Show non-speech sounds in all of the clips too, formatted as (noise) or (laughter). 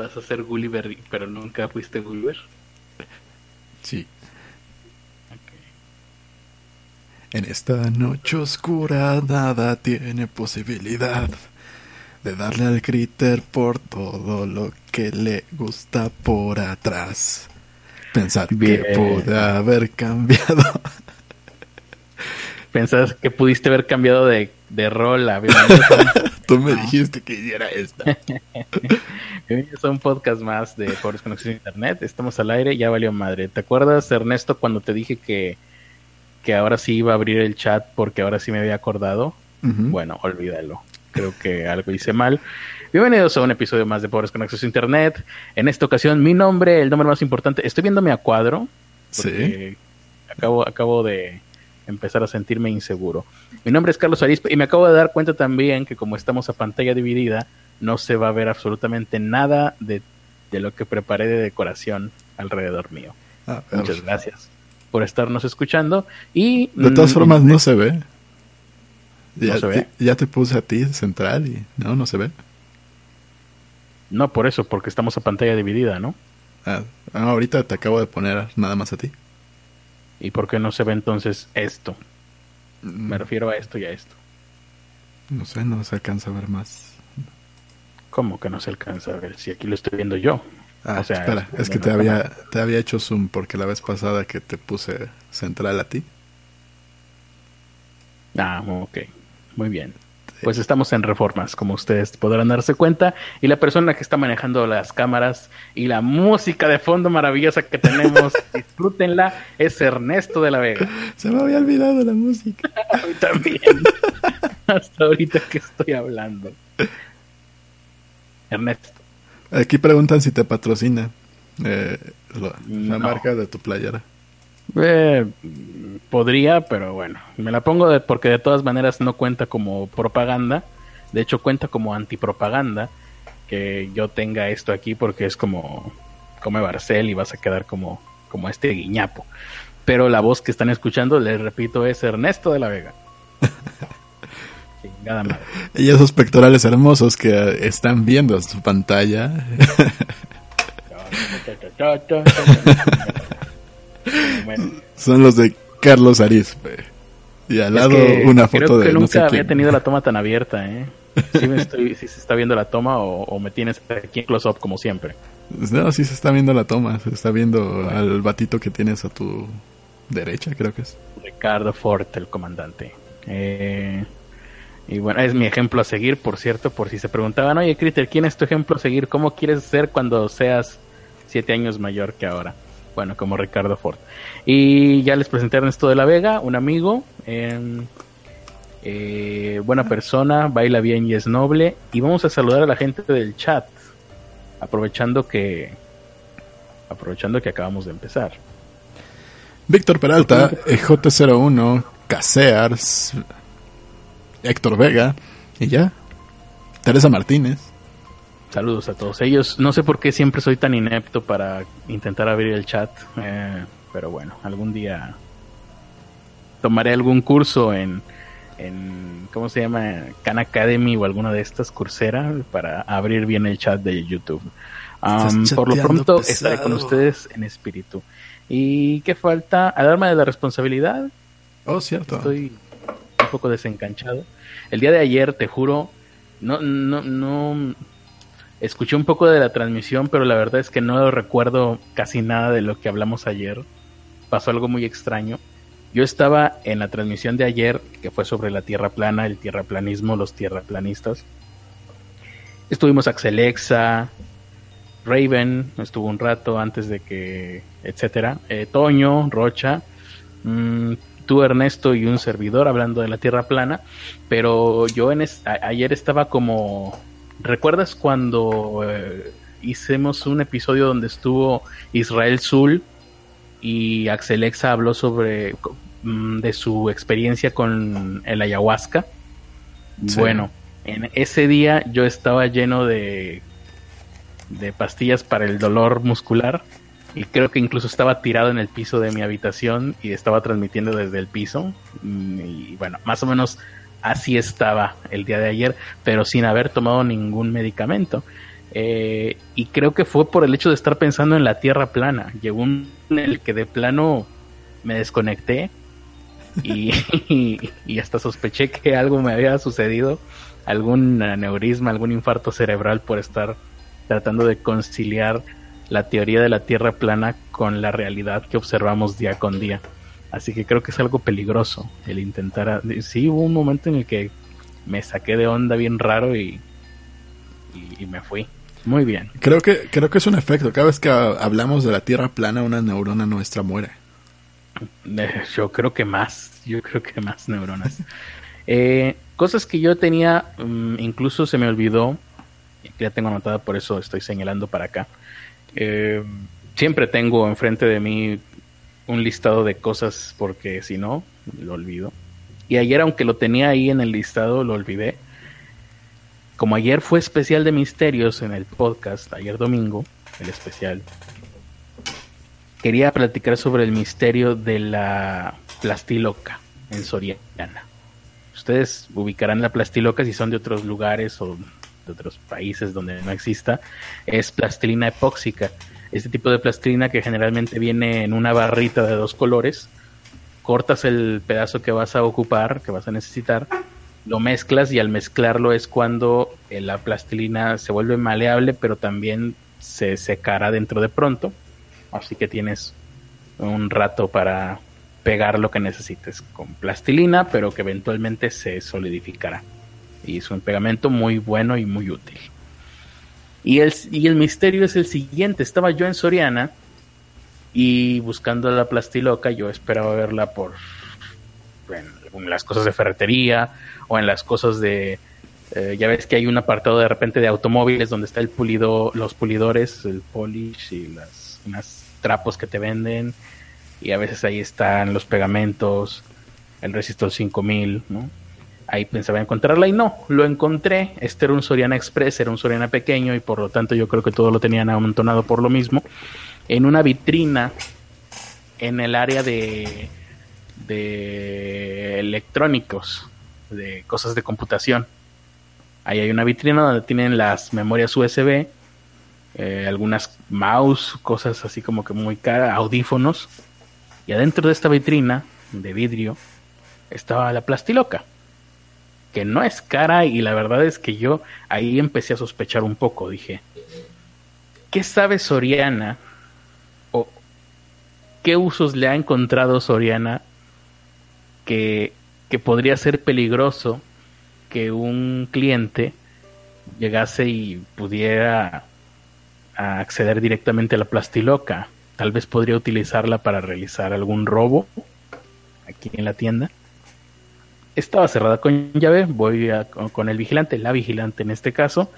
vas a ser Gulliver, pero nunca fuiste Gulliver. Sí. En esta noche oscura nada tiene posibilidad de darle al critter por todo lo que le gusta por atrás. Pensar que pude haber cambiado. (laughs) Pensás que pudiste haber cambiado de, de rol a (laughs) Tú me dijiste que hiciera esta. (laughs) es un podcast más de Pobres Conexiones Internet. Estamos al aire, ya valió madre. ¿Te acuerdas, Ernesto, cuando te dije que, que ahora sí iba a abrir el chat porque ahora sí me había acordado? Bueno, olvídalo. Creo que algo hice mal. Bienvenidos a un episodio más de Pobres con Acceso a Internet. En esta ocasión, mi nombre, el nombre más importante, estoy viéndome a cuadro. Sí. Acabo, acabo de empezar a sentirme inseguro. Mi nombre es Carlos Arispe y me acabo de dar cuenta también que como estamos a pantalla dividida, no se va a ver absolutamente nada de, lo que preparé de decoración alrededor mío. Ah, Muchas gracias por estarnos escuchando y... De todas mm, formas, no se ve. Ya, se ve? ya te puse a ti central y no, no se ve. No, por eso, porque estamos a pantalla dividida, ¿no? Ah, ah, ahorita te acabo de poner nada más a ti. ¿Y por qué no se ve entonces esto? Me mm. refiero a esto y a esto. No sé, no se alcanza a ver más. ¿Cómo que no se alcanza a ver? Si aquí lo estoy viendo yo. Ah, espera, es, que te había, te había hecho zoom porque la vez pasada que te puse central a ti. Ah, ok. Muy bien pues estamos en reformas, como ustedes podrán darse cuenta. Y la persona que está manejando las cámaras y la música de fondo maravillosa que tenemos, (laughs) disfrútenla, es Ernesto de la Vega. Se me había olvidado la música. A mí también. (laughs) Hasta ahorita que estoy hablando. Ernesto. Aquí preguntan si te patrocina eh, la, marca de tu playera. Eh, podría, pero bueno, me la pongo de, porque de todas maneras no cuenta como propaganda. De hecho, cuenta como antipropaganda que yo tenga esto aquí porque es como come Barcel y vas a quedar como, como este guiñapo. Pero la voz que están escuchando, les repito, es Ernesto de la Vega. (laughs) Chingada madre. Y esos pectorales hermosos que están viendo en su pantalla. (laughs) Son los de Carlos Arispe. Y al lado una foto creo de. Que nunca había tenido la toma tan abierta, ¿eh? Si (laughs) se está viendo la toma o, me tienes aquí en close-up como siempre. No, sí se está viendo la toma. Se está viendo al batito que tienes a tu derecha, creo que es. Ricardo Fort, el comandante. Eh, y bueno, es mi ejemplo a seguir, por cierto, por si se preguntaban, oye, Critter, ¿quién es tu ejemplo a seguir? ¿Cómo quieres ser cuando seas siete años mayor que ahora? Bueno, como Ricardo Ford. Y ya les presenté a Ernesto de la Vega, un amigo, em, eh, buena persona, baila bien y es noble. Y vamos a saludar a la gente del chat, aprovechando que, aprovechando que acabamos de empezar. Víctor Peralta, J01, Casears, Héctor Vega, y ya, Teresa Martínez. Saludos a todos ellos. No sé por qué siempre soy tan inepto para intentar abrir el chat, eh, pero bueno, algún día tomaré algún curso en, en ¿cómo se llama? Khan Academy o alguna de estas curseras para abrir bien el chat de YouTube. por lo pronto estaré con ustedes en espíritu. ¿Y qué falta? Alarma de la responsabilidad. Oh, cierto. Estoy un poco desencanchado. El día de ayer, te juro, no, no, no, Escuché un poco de la transmisión, pero la verdad es que no recuerdo casi nada de lo que hablamos ayer. Pasó algo muy extraño. Yo estaba en la transmisión de ayer, que fue sobre la tierra plana, el tierraplanismo, los tierraplanistas. Estuvimos Axelexa, Raven, estuvo un rato antes de que, etcétera. Eh, Toño, Rocha, mm, tú Ernesto y un servidor hablando de la tierra plana. Pero yo en ayer estaba como ¿Recuerdas cuando eh, hicimos un episodio donde estuvo Israel Zul y Axelexa habló sobre mm, de su experiencia con el ayahuasca? Bueno, en ese día yo estaba lleno de de pastillas para el dolor muscular y creo que incluso estaba tirado en el piso de mi habitación y estaba transmitiendo desde el piso mm, y bueno, más o menos así estaba el día de ayer, pero sin haber tomado ningún medicamento. Eh, y creo que fue por el hecho de estar pensando en la Tierra plana. Llegó un en el que de plano me desconecté y, (laughs) y, hasta sospeché que algo me había sucedido, algún aneurisma, algún infarto cerebral por estar tratando de conciliar la teoría de la Tierra plana con la realidad que observamos día con día. Así que creo que es algo peligroso el intentar... Sí, hubo un momento en el que me saqué de onda bien raro y, y, me fui. Muy bien. Creo que, creo que es un efecto. Cada vez que hablamos de la Tierra plana, una neurona nuestra muere. Eh, yo creo que más. Yo creo que más neuronas. (laughs) Eh, cosas que yo tenía, mm, incluso se me olvidó, que ya tengo anotada, por eso estoy señalando para acá. Eh, siempre tengo enfrente de mí un listado de cosas porque si no, lo olvido. Y ayer, aunque lo tenía ahí en el listado, lo olvidé. Como ayer fue especial de misterios en el podcast, ayer domingo, el especial, quería platicar sobre el misterio de la plastiloca en Soriana. Ustedes ubicarán la plastiloca si son de otros lugares o de otros países donde no exista. Es plastilina epóxica. Este tipo de plastilina que generalmente viene en una barrita de dos colores. Cortas el pedazo que vas a ocupar, que vas a necesitar, lo mezclas y al mezclarlo es cuando eh, la plastilina se vuelve maleable, pero también se secará dentro de pronto. Así que tienes un rato para pegar lo que necesites con plastilina, pero que eventualmente se solidificará. Y es un pegamento muy bueno y muy útil. Y el, y el misterio es el siguiente. Estaba yo en Soriana y buscando la plastiloca, yo esperaba verla por en las cosas de ferretería o en las cosas de eh, ya ves que hay un apartado de repente de automóviles donde está el pulido, los pulidores, el polish y las unas trapos que te venden y a veces ahí están los pegamentos, el resistor 5000, ¿no? Ahí pensaba encontrarla y no, lo encontré. Este era un Soriana Express, era un Soriana pequeño y por lo tanto yo creo que todo lo tenían amontonado por lo mismo. En una vitrina en el área de, electrónicos, de cosas de computación. Ahí hay una vitrina donde tienen las memorias USB, eh, algunas mouse, cosas así como que muy caras, audífonos. Y adentro de esta vitrina de vidrio estaba la plastiloca que no es cara y la verdad es que yo ahí empecé a sospechar un poco, dije, ¿qué sabe Soriana o qué usos le ha encontrado Soriana que, que podría ser peligroso que un cliente llegase y pudiera acceder directamente a la plastiloca? Tal vez podría utilizarla para realizar algún robo aquí en la tienda estaba cerrada con llave, voy con el vigilante, la vigilante en este caso,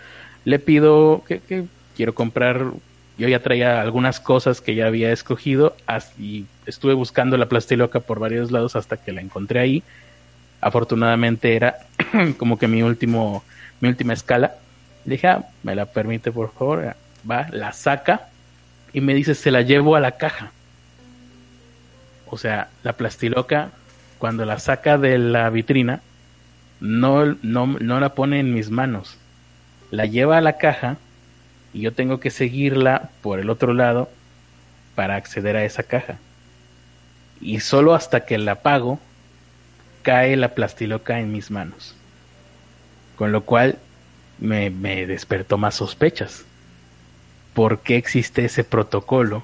le pido que, quiero comprar, yo ya traía algunas cosas que ya había escogido y estuve buscando la plastiloca por varios lados hasta que la encontré ahí. Afortunadamente era (clears throat) como que mi último, mi última escala. Le dije, ah, me la permite por favor, va, la saca y me dice, se la llevo a la caja. O sea, la plastiloca cuando la saca de la vitrina, no, no, la pone en mis manos. La lleva a la caja y yo tengo que seguirla por el otro lado para acceder a esa caja. Y solo hasta que la pago, cae la plastiloca en mis manos. Con lo cual me, me despertó más sospechas. ¿Por qué existe ese protocolo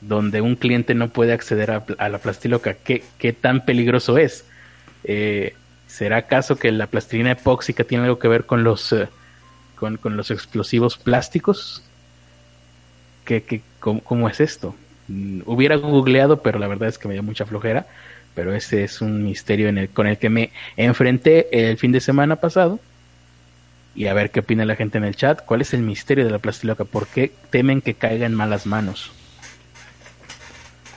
donde un cliente no puede acceder a, la plastiloca. ¿Qué, ¿Qué, tan peligroso es? Eh, ¿Será acaso que la plastilina epóxica tiene algo que ver con los, eh, con, los explosivos plásticos? ¿Qué, qué, cómo, es esto? Mm, hubiera googleado, pero la verdad es que me dio mucha flojera. Pero ese es un misterio en el, con el que me enfrenté el fin de semana pasado. Y a ver qué opina la gente en el chat. ¿Cuál es el misterio de la plastiloca? ¿Por qué temen que caiga en malas manos?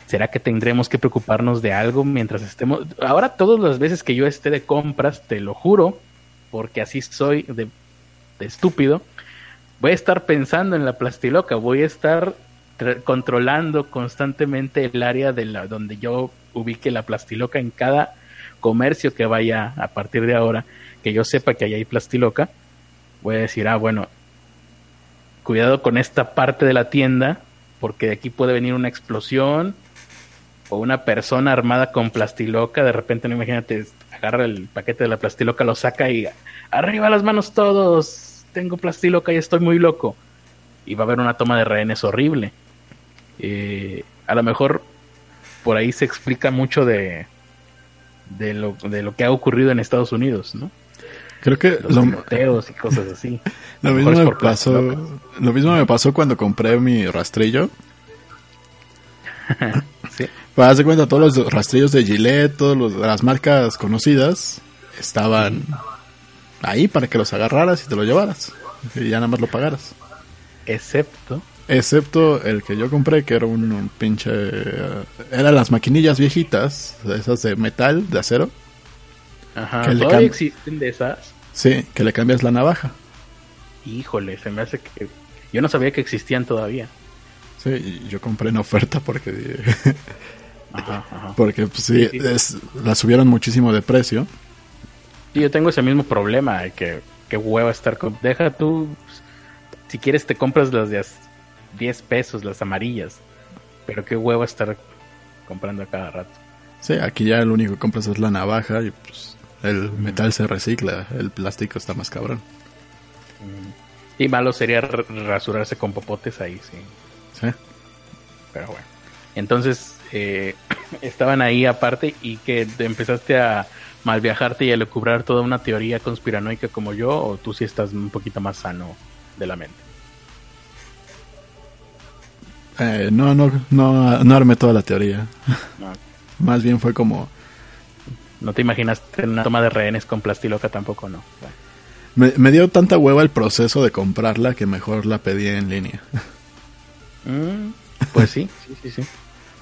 ¿Será que tendremos que preocuparnos de algo mientras estemos? Ahora todas las veces que yo esté de compras, te lo juro, porque así soy de, estúpido, voy a estar pensando en la plastiloca, voy a estar controlando constantemente el área de la donde yo ubique la plastiloca en cada comercio que vaya a partir de ahora, que yo sepa que ahí hay plastiloca, voy a decir, ah, bueno, cuidado con esta parte de la tienda, porque de aquí puede venir una explosión o una persona armada con plastiloca, de repente, no imagínate, agarra el paquete de la plastiloca, lo saca y arriba las manos todos, tengo plastiloca y estoy muy loco. Y va a haber una toma de rehenes horrible. Eh, a lo mejor por ahí se explica mucho de, de, lo, de lo que ha ocurrido en Estados Unidos, ¿no? Creo que los lo, y cosas así. (laughs) Lo mismo, me pasó, lo mismo me pasó cuando compré mi rastrillo. (laughs) Para hacer cuenta, todos los rastrillos de Gillette, todas las marcas conocidas, estaban ahí para que los agarraras y te los llevaras. Y ya nada más lo pagaras. Excepto. Excepto el que yo compré, que era un, pinche. Uh, eran las maquinillas viejitas, esas de metal, de acero. Ajá, que ¿todavía existen de esas? Sí, que le cambias la navaja. Híjole, se me hace que... Yo no sabía que existían todavía. Sí, yo compré en oferta porque... (laughs) Porque pues, sí, la subieron muchísimo de precio. Y yo tengo ese mismo problema, de que, que hueva estar con... Deja tú, si quieres te compras las de 10 pesos, las amarillas. Pero qué hueva estar comprando a cada rato. Sí, aquí ya lo único que compras es la navaja y pues el metal se recicla, el plástico está más cabrón. Y malo sería rasurarse con popotes ahí, sí. Sí. Pero bueno. Entonces, eh, (coughs) estaban ahí aparte y que empezaste a mal viajarte y a lucubrar toda una teoría conspiranoica como yo, o tú sí estás un poquito más sano de la mente. Eh, no, no, no, no armé toda la teoría. (laughs) Más bien fue como no te imaginaste una toma de rehenes con plastiloca tampoco, ¿no? Me, dio tanta hueva el proceso de comprarla que mejor la pedí en línea. Mm, pues sí, sí, sí, sí.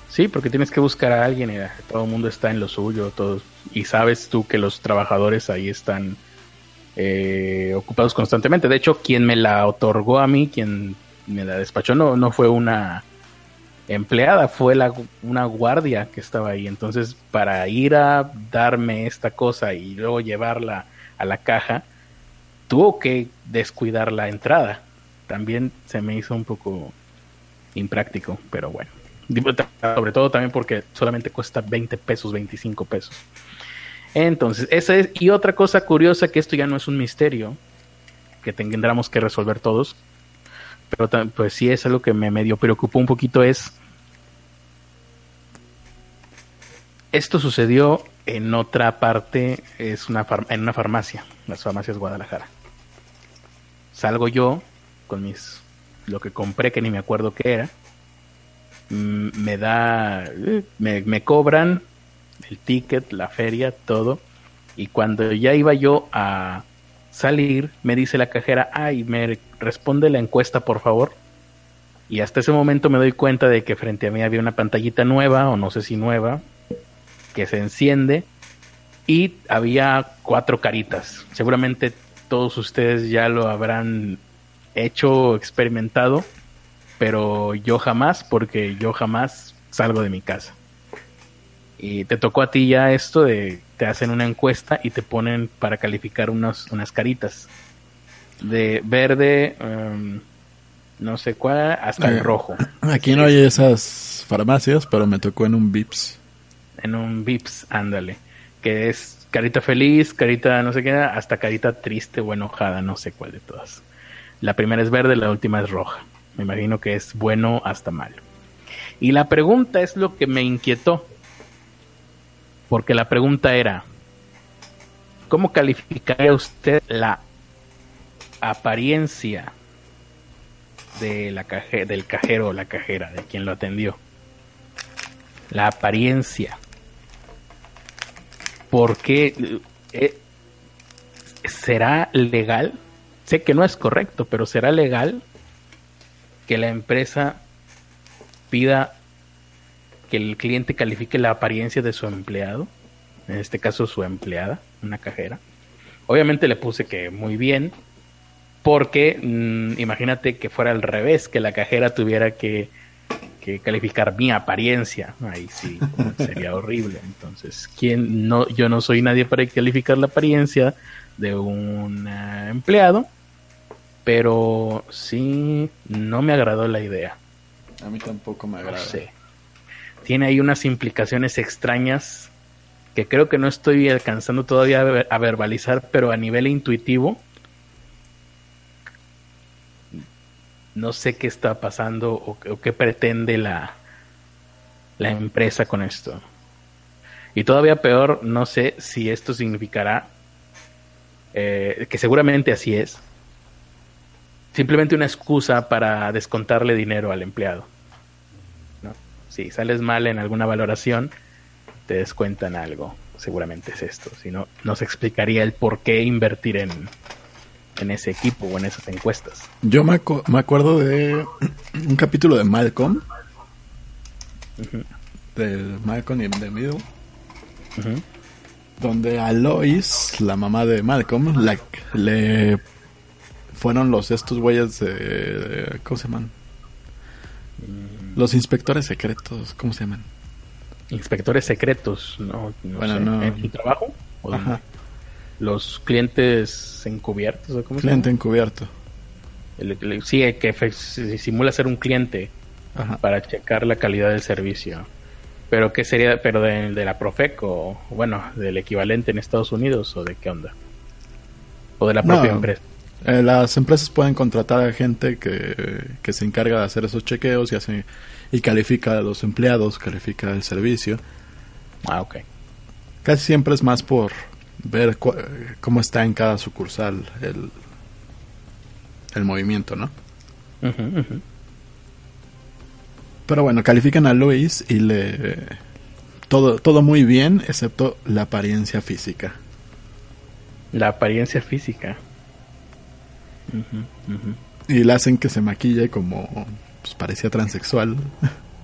Sí, porque tienes que buscar a alguien y todo el mundo está en lo suyo, todos, y sabes tú que los trabajadores ahí están eh, ocupados constantemente. De hecho, quien me la otorgó a mí, quien me la despachó, no, no fue una empleada, fue la, una guardia que estaba ahí. Entonces, para ir a darme esta cosa y luego llevarla a la caja, tuvo que descuidar la entrada. También se me hizo un poco impráctico, pero bueno. Sobre todo también porque solamente cuesta 20 pesos, 25 pesos. Entonces, esa es. Y otra cosa curiosa, que esto ya no es un misterio que tendremos que resolver todos, pero pues sí es algo que me medio preocupó un poquito es esto sucedió en otra parte, es una en una farmacia, las farmacias Guadalajara. Salgo yo con mis lo que compré que ni me acuerdo qué era. Me da me, me cobran el ticket, la feria, todo. Y cuando ya iba yo a salir, me dice la cajera, ay, me responde la encuesta, por favor. Y hasta ese momento me doy cuenta de que frente a mí había una pantallita nueva, o no sé si nueva, que se enciende y había cuatro caritas. Seguramente todos ustedes ya lo habrán hecho experimentado, pero yo jamás, porque yo jamás salgo de mi casa. Y te tocó a ti ya esto de te hacen una encuesta y te ponen para calificar unas caritas. De verde, em, no sé cuál, hasta el eh, rojo. Aquí no hay esas farmacias, pero me tocó en un VIPS. En un VIPS, ándale. Que es carita feliz, carita no sé qué, hasta carita triste o enojada, no sé cuál de todas. La primera es verde, la última es roja. Me imagino que es bueno hasta malo. Y la pregunta es lo que me inquietó porque la pregunta era, ¿cómo calificaría usted la apariencia de la del cajero o la cajera, de quien lo atendió? La apariencia. Porque eh, será legal, sé que no es correcto, pero será legal que la empresa pida que el cliente califique la apariencia de su empleado, en este caso su empleada, una cajera. Obviamente le puse que muy bien, porque mm, imagínate que fuera al revés, que la cajera tuviera que, calificar mi apariencia, ahí sí (laughs) sería horrible. Entonces, ¿quién no, yo no soy nadie para calificar la apariencia de un eh, empleado, pero sí no me agradó la idea. A mí tampoco me agrada. Tiene ahí unas implicaciones extrañas que creo que no estoy alcanzando todavía a verbalizar, pero a nivel intuitivo no sé qué está pasando o, qué pretende la, la empresa con esto. Y todavía peor, no sé si esto significará, eh, que seguramente así es, simplemente una excusa para descontarle dinero al empleado. Si sales mal en alguna valoración, te descuentan algo. Seguramente es esto. Si no, nos explicaría el por qué invertir en, en ese equipo o en esas encuestas. Yo me, me acuerdo de un capítulo de Malcolm. De Malcolm y de Middle. Donde a Lois, la mamá de Malcolm, la, le fueron los estos güeyes de, ¿Cómo se llaman? Los inspectores secretos, ¿cómo se llaman? Inspectores secretos, no, no ¿En tu trabajo? los clientes encubiertos o cómo cliente encubierto. Sí que simula ser un cliente para checar la calidad del servicio. Pero qué sería pero de, la Profeco bueno del equivalente en Estados Unidos o de qué onda o de la propia empresa eh, las empresas pueden contratar a gente que, que se encarga de hacer esos chequeos y hace y califica a los empleados califica el servicio ah ok casi siempre es más por ver cómo está en cada sucursal el, el movimiento, ¿no? Pero bueno, califican a Luis y le todo todo muy bien excepto la apariencia física. La apariencia física. Y le hacen que se maquille como pues, parecía transexual.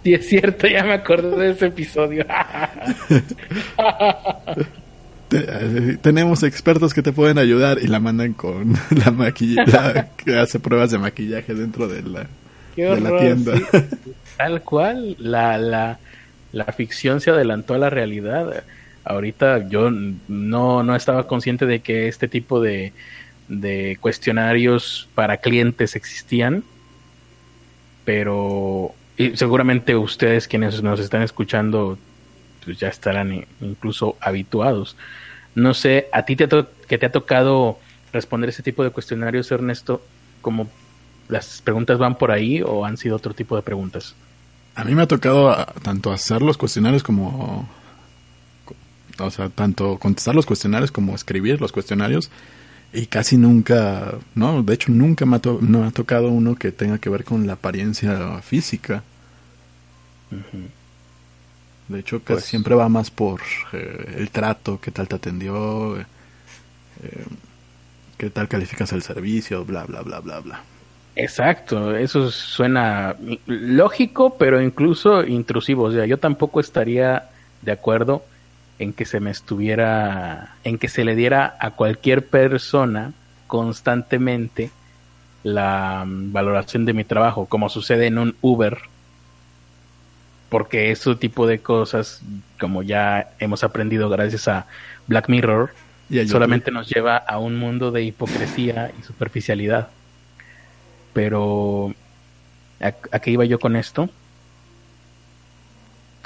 Sí, es cierto, ya me acuerdo de ese episodio. Tenemos expertos que te pueden ayudar y la mandan con (laughs) la maquillaje que hace pruebas de maquillaje dentro de la, la tienda. (laughs) Tal cual, la, la, la ficción se adelantó a la realidad. Ahorita yo no, no estaba consciente de que este tipo de, de cuestionarios para clientes existían, pero y seguramente ustedes quienes nos están escuchando pues ya estarán incluso habituados. No sé, a ti te que te ha tocado responder ese tipo de cuestionarios, Ernesto, como las preguntas van por ahí o han sido otro tipo de preguntas. A mí me ha tocado ah, tanto hacer los cuestionarios como, o sea, tanto contestar los cuestionarios como escribir los cuestionarios y casi nunca, no, de hecho nunca me ha, no ha tocado uno que tenga que ver con la apariencia física. De hecho, casi pues siempre va más por eh, el trato, qué tal te atendió, eh, qué tal calificas el servicio, bla, bla, bla, bla, bla. Exacto, eso suena lógico, pero incluso intrusivo. O sea, yo tampoco estaría de acuerdo en que se me estuviera, en que se le diera a cualquier persona constantemente la mm, valoración de mi trabajo, como sucede en un Uber porque ese tipo de cosas, como ya hemos aprendido gracias a Black Mirror, solamente nos lleva a un mundo de hipocresía y superficialidad. Pero, ¿a, qué iba yo con esto?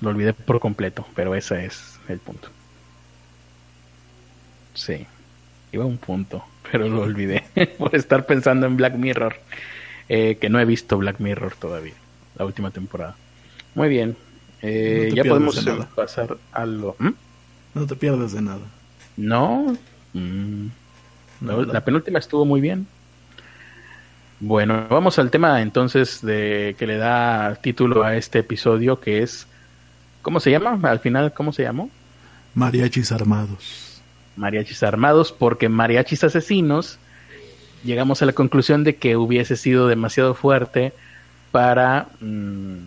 Lo olvidé por completo, pero ese es el punto. Sí, iba a un punto, (laughs) pero lo olvidé (laughs) por estar pensando en Black Mirror, eh, que no he visto Black Mirror todavía, la última temporada. Muy bien. Eh, ya podemos pasar a lo. ¿Mm? No te pierdes de nada. No. Mm. la penúltima estuvo muy bien. Bueno, vamos al tema entonces de que le da título a este episodio que es ¿cómo se llama? Al final, ¿cómo se llamó? Mariachis armados. Mariachis armados porque mariachis asesinos llegamos a la conclusión de que hubiese sido demasiado fuerte para mm,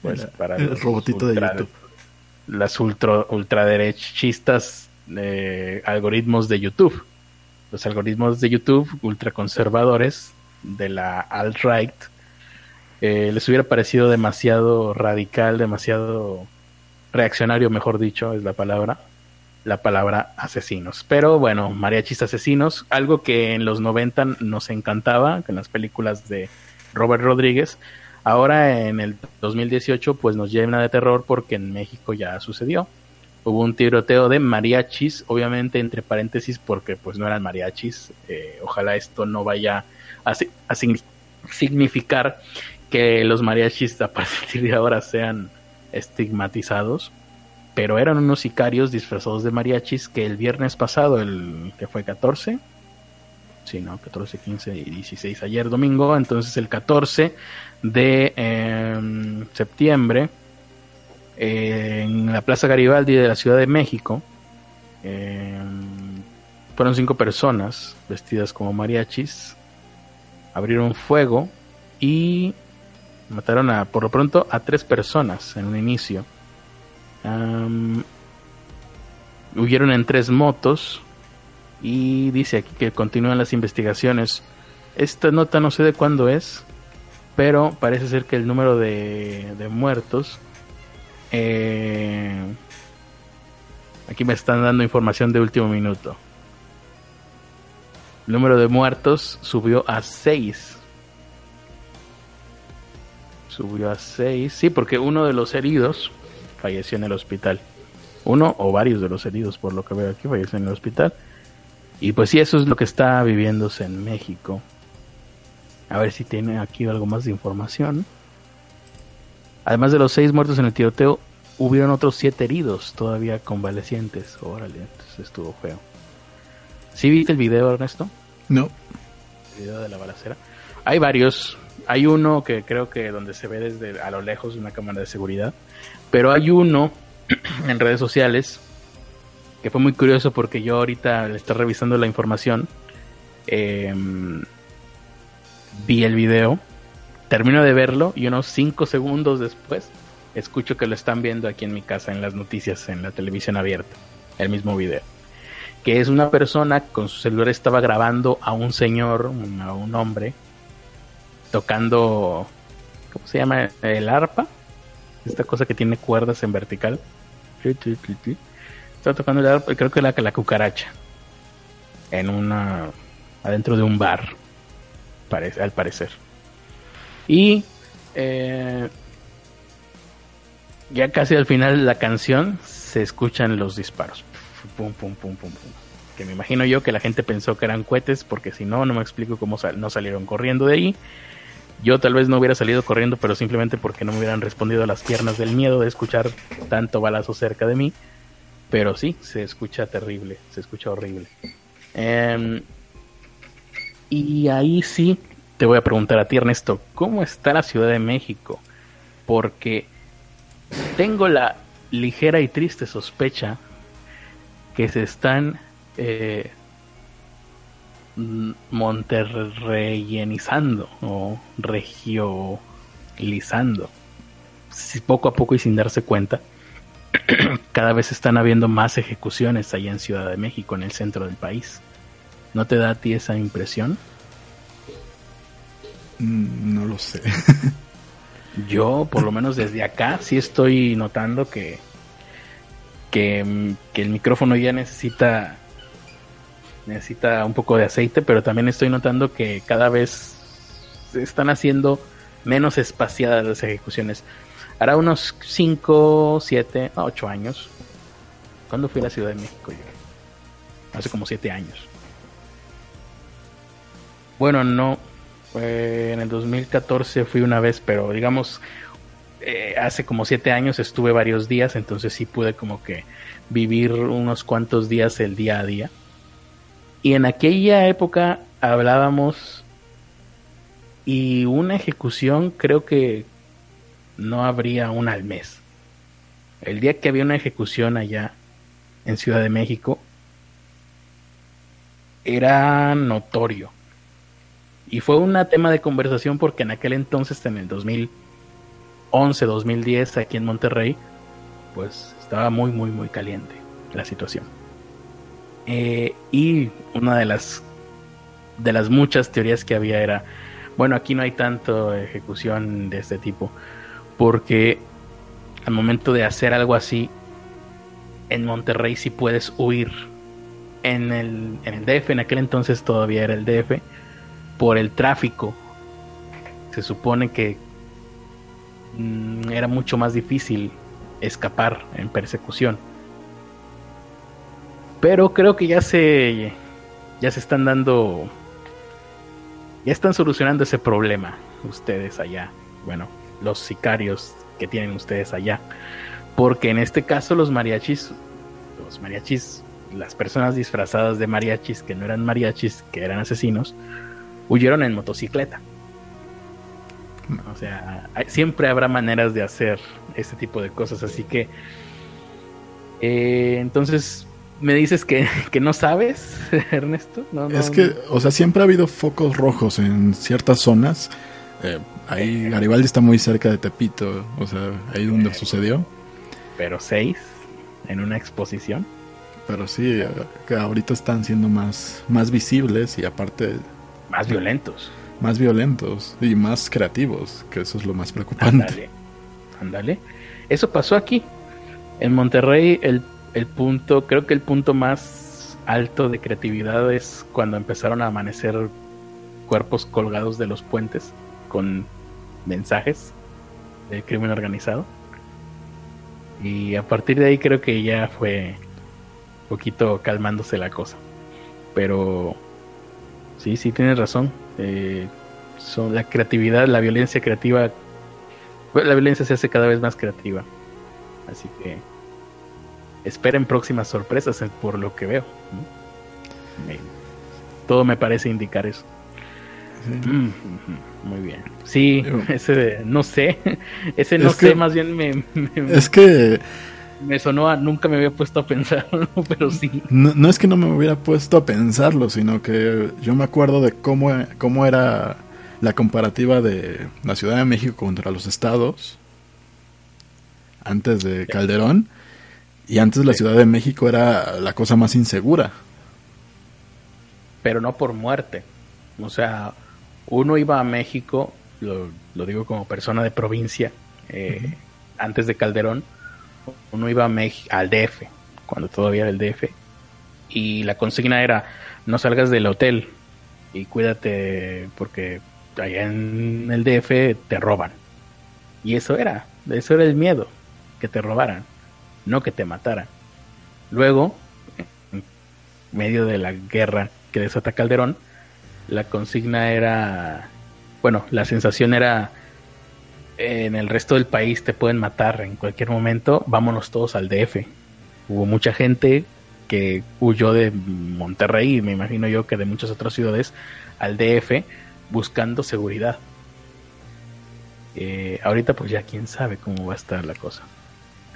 pues para el robotito de YouTube. Las ultra, ultraderechistas eh, algoritmos de YouTube. Los algoritmos de YouTube ultraconservadores de la alt-right eh, les hubiera parecido demasiado radical, demasiado reaccionario, mejor dicho, es la palabra, la palabra asesinos. Pero bueno, mariachis asesinos, algo que en los 90 nos encantaba, en las películas de Robert Rodríguez, ahora en el 2018 pues nos llena de terror porque en México ya sucedió. Hubo un tiroteo de mariachis, obviamente entre paréntesis porque pues no eran mariachis. Eh, ojalá esto no vaya a, a significar que los mariachis a partir de ahora sean estigmatizados pero eran unos sicarios disfrazados de mariachis que el viernes pasado, el que fue 14, sí, no, 14, 15 y 16, ayer domingo, entonces el 14 de em, septiembre, en la Plaza Garibaldi de la Ciudad de México, em, fueron cinco personas vestidas como mariachis, abrieron fuego y mataron a, por lo pronto, a tres personas en un inicio huyeron en tres motos y dice aquí que continúan las investigaciones. Esta nota no sé de cuándo es, pero parece ser que el número de, muertos... Eh, aquí me están dando información de último minuto. El número de muertos subió a 6. Subió a 6. Sí, porque uno de los heridos falleció en el hospital. Uno o varios de los heridos, por lo que veo aquí, falleció en el hospital. Y pues sí, eso es lo que está viviéndose en México. A ver si tiene aquí algo más de información. Además de los seis muertos en el tiroteo, hubieron otros siete heridos todavía convalecientes. Órale, entonces estuvo feo. ¿Sí viste el video, Ernesto? No. El video de la balacera. Hay varios. Hay uno que creo que donde se ve desde a lo lejos una cámara de seguridad. Pero hay uno (clears throat) en redes sociales que fue muy curioso porque yo ahorita le estoy revisando la información. Em, vi el video, termino de verlo y unos 5 segundos después escucho que lo están viendo aquí en mi casa en las noticias, en la televisión abierta, el mismo video. Que es una persona con su celular estaba grabando a un señor, a un hombre, tocando, ¿cómo se llama? El arpa esta cosa que tiene cuerdas en vertical. Estaba tocando el creo que la, la cucaracha. En una. adentro de un bar. Al parecer. Y. Eh, ya casi al final de la canción se escuchan los disparos. Pum, pum, pum, pum, pum. Que me imagino yo que la gente pensó que eran cohetes, porque si no, no me explico cómo no salieron corriendo de ahí. Yo tal vez no hubiera salido corriendo, pero simplemente porque no me hubieran respondido a las piernas del miedo de escuchar tanto balazo cerca de mí. Pero sí, se escucha terrible, se escucha horrible. Em, y ahí sí te voy a preguntar a ti, Ernesto, ¿cómo está la Ciudad de México? Porque tengo la ligera y triste sospecha que se están eh, monterreyenizando o regiolizando. poco a poco y sin darse cuenta, (clears throat) cada vez están habiendo más ejecuciones allá en Ciudad de México, en el centro del país. ¿No te da a ti esa impresión? Mm, no lo sé. Yo, por lo menos desde acá, sí estoy notando que, que, que el micrófono ya necesita necesita un poco de aceite, pero también estoy notando que cada vez se están haciendo menos espaciadas las ejecuciones. Hará unos 5, 7, 8 años. ¿Cuándo fui a la Ciudad de México? Hace como 7 años. Bueno, no. en el 2014 fui una vez, pero digamos, eh, hace como 7 años estuve varios días, entonces sí pude como que vivir unos cuantos días el día a día. Y en aquella época hablábamos y una ejecución creo que no habría una al mes. El día que había una ejecución allá en Ciudad de México era notorio. Y fue un tema de conversación porque en aquel entonces, en el 2011, 2010, aquí en Monterrey, pues estaba muy, muy, muy caliente la situación. Eh, y una de las de las muchas teorías que había era, bueno, aquí no hay tanto ejecución de este tipo, porque al momento de hacer algo así, en Monterrey sí puedes huir. En el, en el DF, en aquel entonces todavía era el DF, por el tráfico. Se supone que mm, era mucho más difícil escapar en persecución. Pero creo que ya se ya se están dando ya están solucionando ese problema ustedes allá. Bueno, los sicarios que tienen ustedes allá. Porque en este caso los mariachis, los mariachis, las personas disfrazadas de mariachis que no eran mariachis, que eran asesinos, huyeron en motocicleta. O sea, siempre habrá maneras de hacer este tipo de cosas, así que... Eh, entonces, ¿me dices que, (laughs) no sabes, (laughs) Ernesto? es que, o sea, siempre ha habido focos rojos en ciertas zonas. Eh, ahí Garibaldi está muy cerca de Tepito, o sea, ahí donde sucedió. Pero seis en una exposición. Pero sí, eh, que ahorita están siendo más, más visibles y aparte... Más violentos. Más violentos y más creativos, que eso es lo más preocupante. Ándale. Ándale. Eso pasó aquí. En Monterrey el, el punto, creo que el punto más alto de creatividad es cuando empezaron a amanecer cuerpos colgados de los puentes con mensajes del crimen organizado. Y a partir de ahí creo que ya fue un poquito calmándose la cosa. Pero sí, sí tienes razón. Eh, son la creatividad, la violencia creativa. La violencia se hace cada vez más creativa. Así que esperen próximas sorpresas por lo que veo. todo me parece indicar eso. Mm, muy bien. Sí, (laughs) ese no sé. (laughs) Ese no sé, más bien me, Es que. Me sonó a nunca me había puesto a pensarlo, (laughs) pero sí. No, es que no me hubiera puesto a pensarlo, sino que yo me acuerdo de cómo, cómo era la comparativa de la Ciudad de México contra los estados antes de Calderón. Y antes la Ciudad de México era la cosa más insegura. Pero no por muerte. O sea, uno iba a México, lo, digo como persona de provincia, eh, antes de Calderón, uno iba a al DF, cuando todavía era el DF, y la consigna era, no salgas del hotel y cuídate porque allá en el DF te roban. Y eso era, eso era el miedo, que te robaran, no que te mataran. Luego, en medio de la guerra que desata Calderón, la consigna era, bueno, la sensación era, en el resto del país te pueden matar en cualquier momento, vámonos todos al DF. Hubo mucha gente que huyó de Monterrey y me imagino yo que de muchas otras ciudades al DF buscando seguridad. Eh, ahorita pues ya quién sabe cómo va a estar la cosa.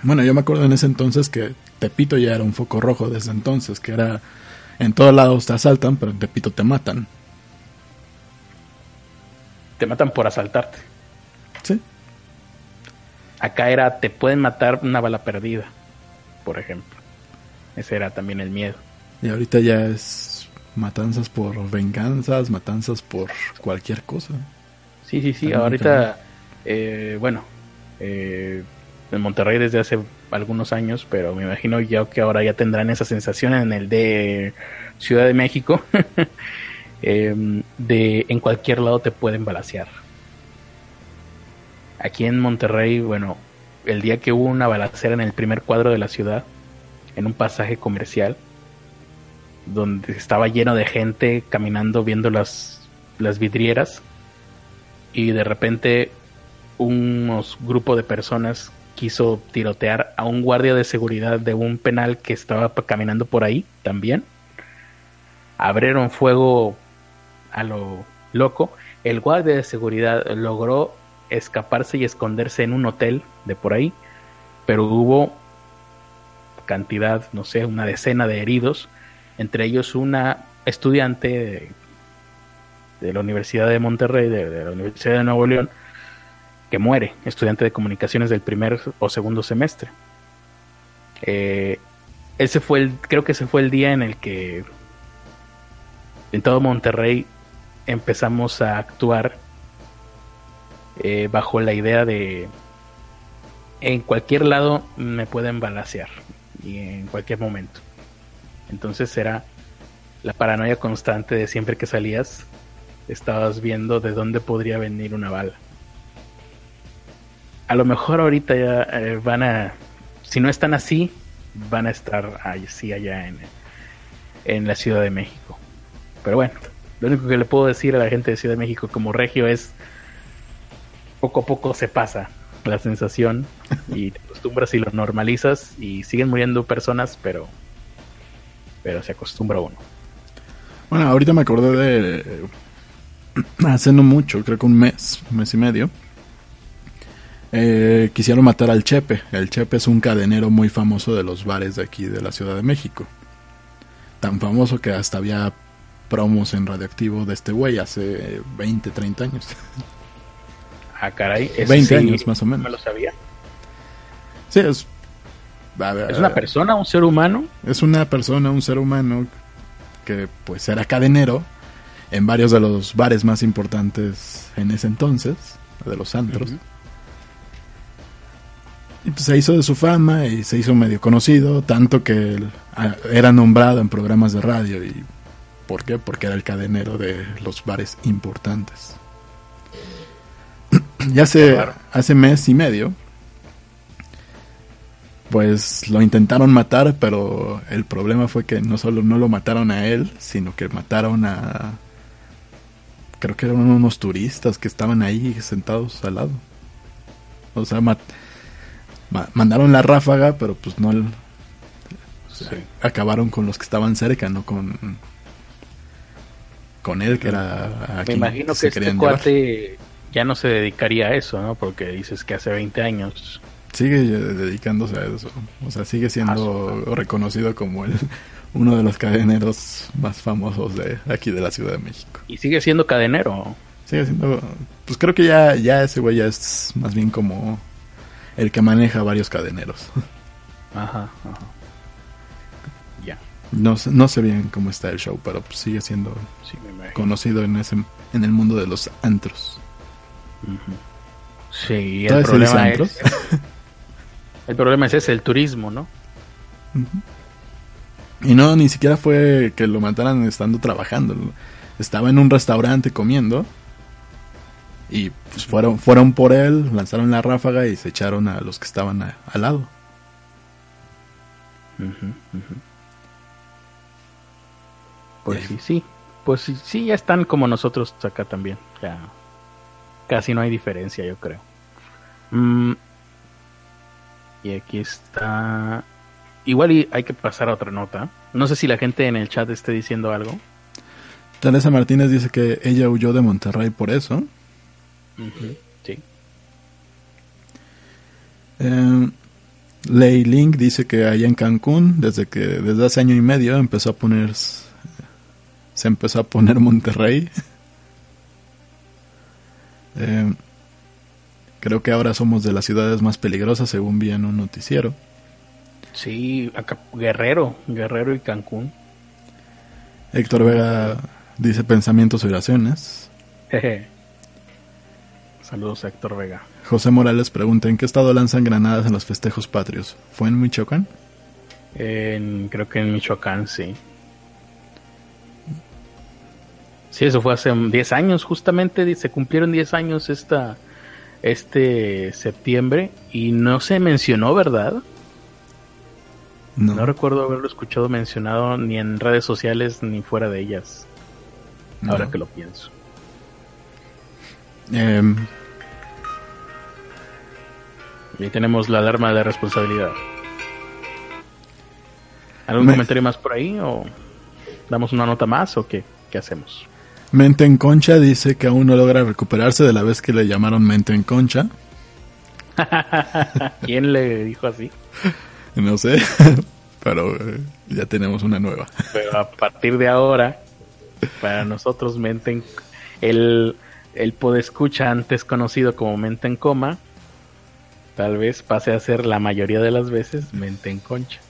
Bueno, yo me acuerdo en ese entonces que Tepito ya era un foco rojo desde entonces, que era en todos lados te asaltan, pero en Tepito te matan te matan por asaltarte. Sí. Acá era, te pueden matar una bala perdida, por ejemplo. Ese era también el miedo. Y ahorita ya es matanzas por venganzas, matanzas por cualquier cosa. Sí, sí, sí. ahorita, eh, bueno, eh, en Monterrey desde hace algunos años, pero me imagino ya que ahora ya tendrán esa sensación en el de Ciudad de México. (laughs) Em, de en cualquier lado te pueden balasear. Aquí en Monterrey, bueno, el día que hubo una balacera en el primer cuadro de la ciudad, en un pasaje comercial, donde estaba lleno de gente caminando viendo las, las vidrieras, y de repente unos grupo de personas quiso tirotear a un guardia de seguridad de un penal que estaba caminando por ahí también. Abrieron fuego a lo loco, el guardia de seguridad logró escaparse y esconderse en un hotel de por ahí, pero hubo cantidad, no sé, una decena de heridos, entre ellos una estudiante de, la Universidad de Monterrey, de, la Universidad de Nuevo León, que muere, estudiante de comunicaciones del primer o segundo semestre. Eh, ese fue el, creo que ese fue el día en el que en todo Monterrey empezamos a actuar eh, bajo la idea de en cualquier lado me pueden balasear. y en cualquier momento. Entonces era la paranoia constante de siempre que salías, estabas viendo de dónde podría venir una bala. A lo mejor ahorita ya eh, van a, si no están así, van a estar así allá en, en la Ciudad de México. Pero bueno, lo único que le puedo decir a la gente de Ciudad de México como regio es poco a poco se pasa la sensación y te acostumbras y lo normalizas y siguen muriendo personas, pero pero se acostumbra uno. Bueno, ahorita me acordé de hace no mucho, creo que un mes, un mes y medio. Eh, quisieron matar al Chepe. El Chepe es un cadenero muy famoso de los bares de aquí de la Ciudad de México. Tan famoso que hasta había promos en radioactivo de este güey hace 20, 30 años. (laughs) Ah, caray. Eso 20 sí, años más o menos. No me lo sabía. Sí, es, ¿Es una persona, un ser humano? es una persona, un ser humano que pues era cadenero en varios de los bares más importantes en ese entonces, de los antros. Y pues se hizo de su fama y se hizo medio conocido, tanto que él, era nombrado en programas de radio. ¿Y por qué? Porque era el cadenero de los bares importantes. (clears throat) ya hace, hace mes y medio, pues lo intentaron matar, pero el problema fue que no solo no lo mataron a él, sino que mataron a... Creo que eran unos turistas que estaban ahí sentados al lado. O sea, mat- ma- mandaron la ráfaga, pero pues no... el- Sí. acabaron con los que estaban cerca, no con con él que era a Me imagino que este llevar. cuate ya no se dedicaría a eso, ¿no? Porque dices que hace 20 años. sigue eh, dedicándose a eso, o sea, sigue siendo reconocido como el (laughs) uno de los cadeneros más famosos de aquí de la Ciudad de México. Y sigue siendo cadenero. Sigue siendo pues creo que ya ya ese güey ya es más bien como el que maneja varios cadeneros. Ajá, ajá. Ya, No sé, no sé bien cómo está el show, pero pues sigue siendo sí conocido en ese en el mundo de los antros. Ujú. Sí, el ¿Todavía se dice problema antros? es... (laughs) El problema es ese, el turismo, ¿no? Y no, ni siquiera fue que lo mataran estando trabajando. Estaba en un restaurante comiendo. Y pues fueron, fueron por él, lanzaron la ráfaga y se echaron a los que estaban a- al lado. Pues Y- sí, sí. Pues sí, sí, ya están como nosotros acá también. Ya casi no hay diferencia, yo creo. Mm, y aquí está. Igual y hay que pasar a otra nota. No sé si la gente en el chat esté diciendo algo. Teresa Martínez dice que ella huyó de Monterrey por eso. Ujú, Sí. Eh, Lei Ling dice que allá en Cancún, desde que desde hace año y medio empezó a poner se empezó a poner Monterrey. (laughs) Eh, creo que ahora somos de las ciudades más peligrosas, según vi en un noticiero. Sí, acá Guerrero, Guerrero y Cancún. Héctor Vega dice pensamientos y oraciones. Jeje. (laughs) Saludos a Héctor Vega. José Morales pregunta en qué estado lanzan granadas en los festejos patrios. ¿Fue en Michoacán? En- creo que en Michoacán, sí. Sí, eso fue hace 10 años, justamente se cumplieron 10 años esta, este septiembre y no se mencionó, ¿verdad? No. No recuerdo haberlo escuchado mencionado ni en redes sociales ni fuera de ellas, no. ahora que lo pienso. Em, Y tenemos la alarma de responsabilidad. ¿Algún Me- comentario más por ahí o damos una nota más o qué, qué hacemos? Mente en Concha dice que aún no logra recuperarse de la vez que le llamaron Mente en Concha. (laughs) ¿Quién le dijo así? (laughs) No sé, (laughs) pero eh, ya tenemos una nueva. Pero a partir de ahora, para nosotros, mente en, el, el podescucha antes conocido como mente en coma, tal vez pase a ser la mayoría de las veces mente en concha.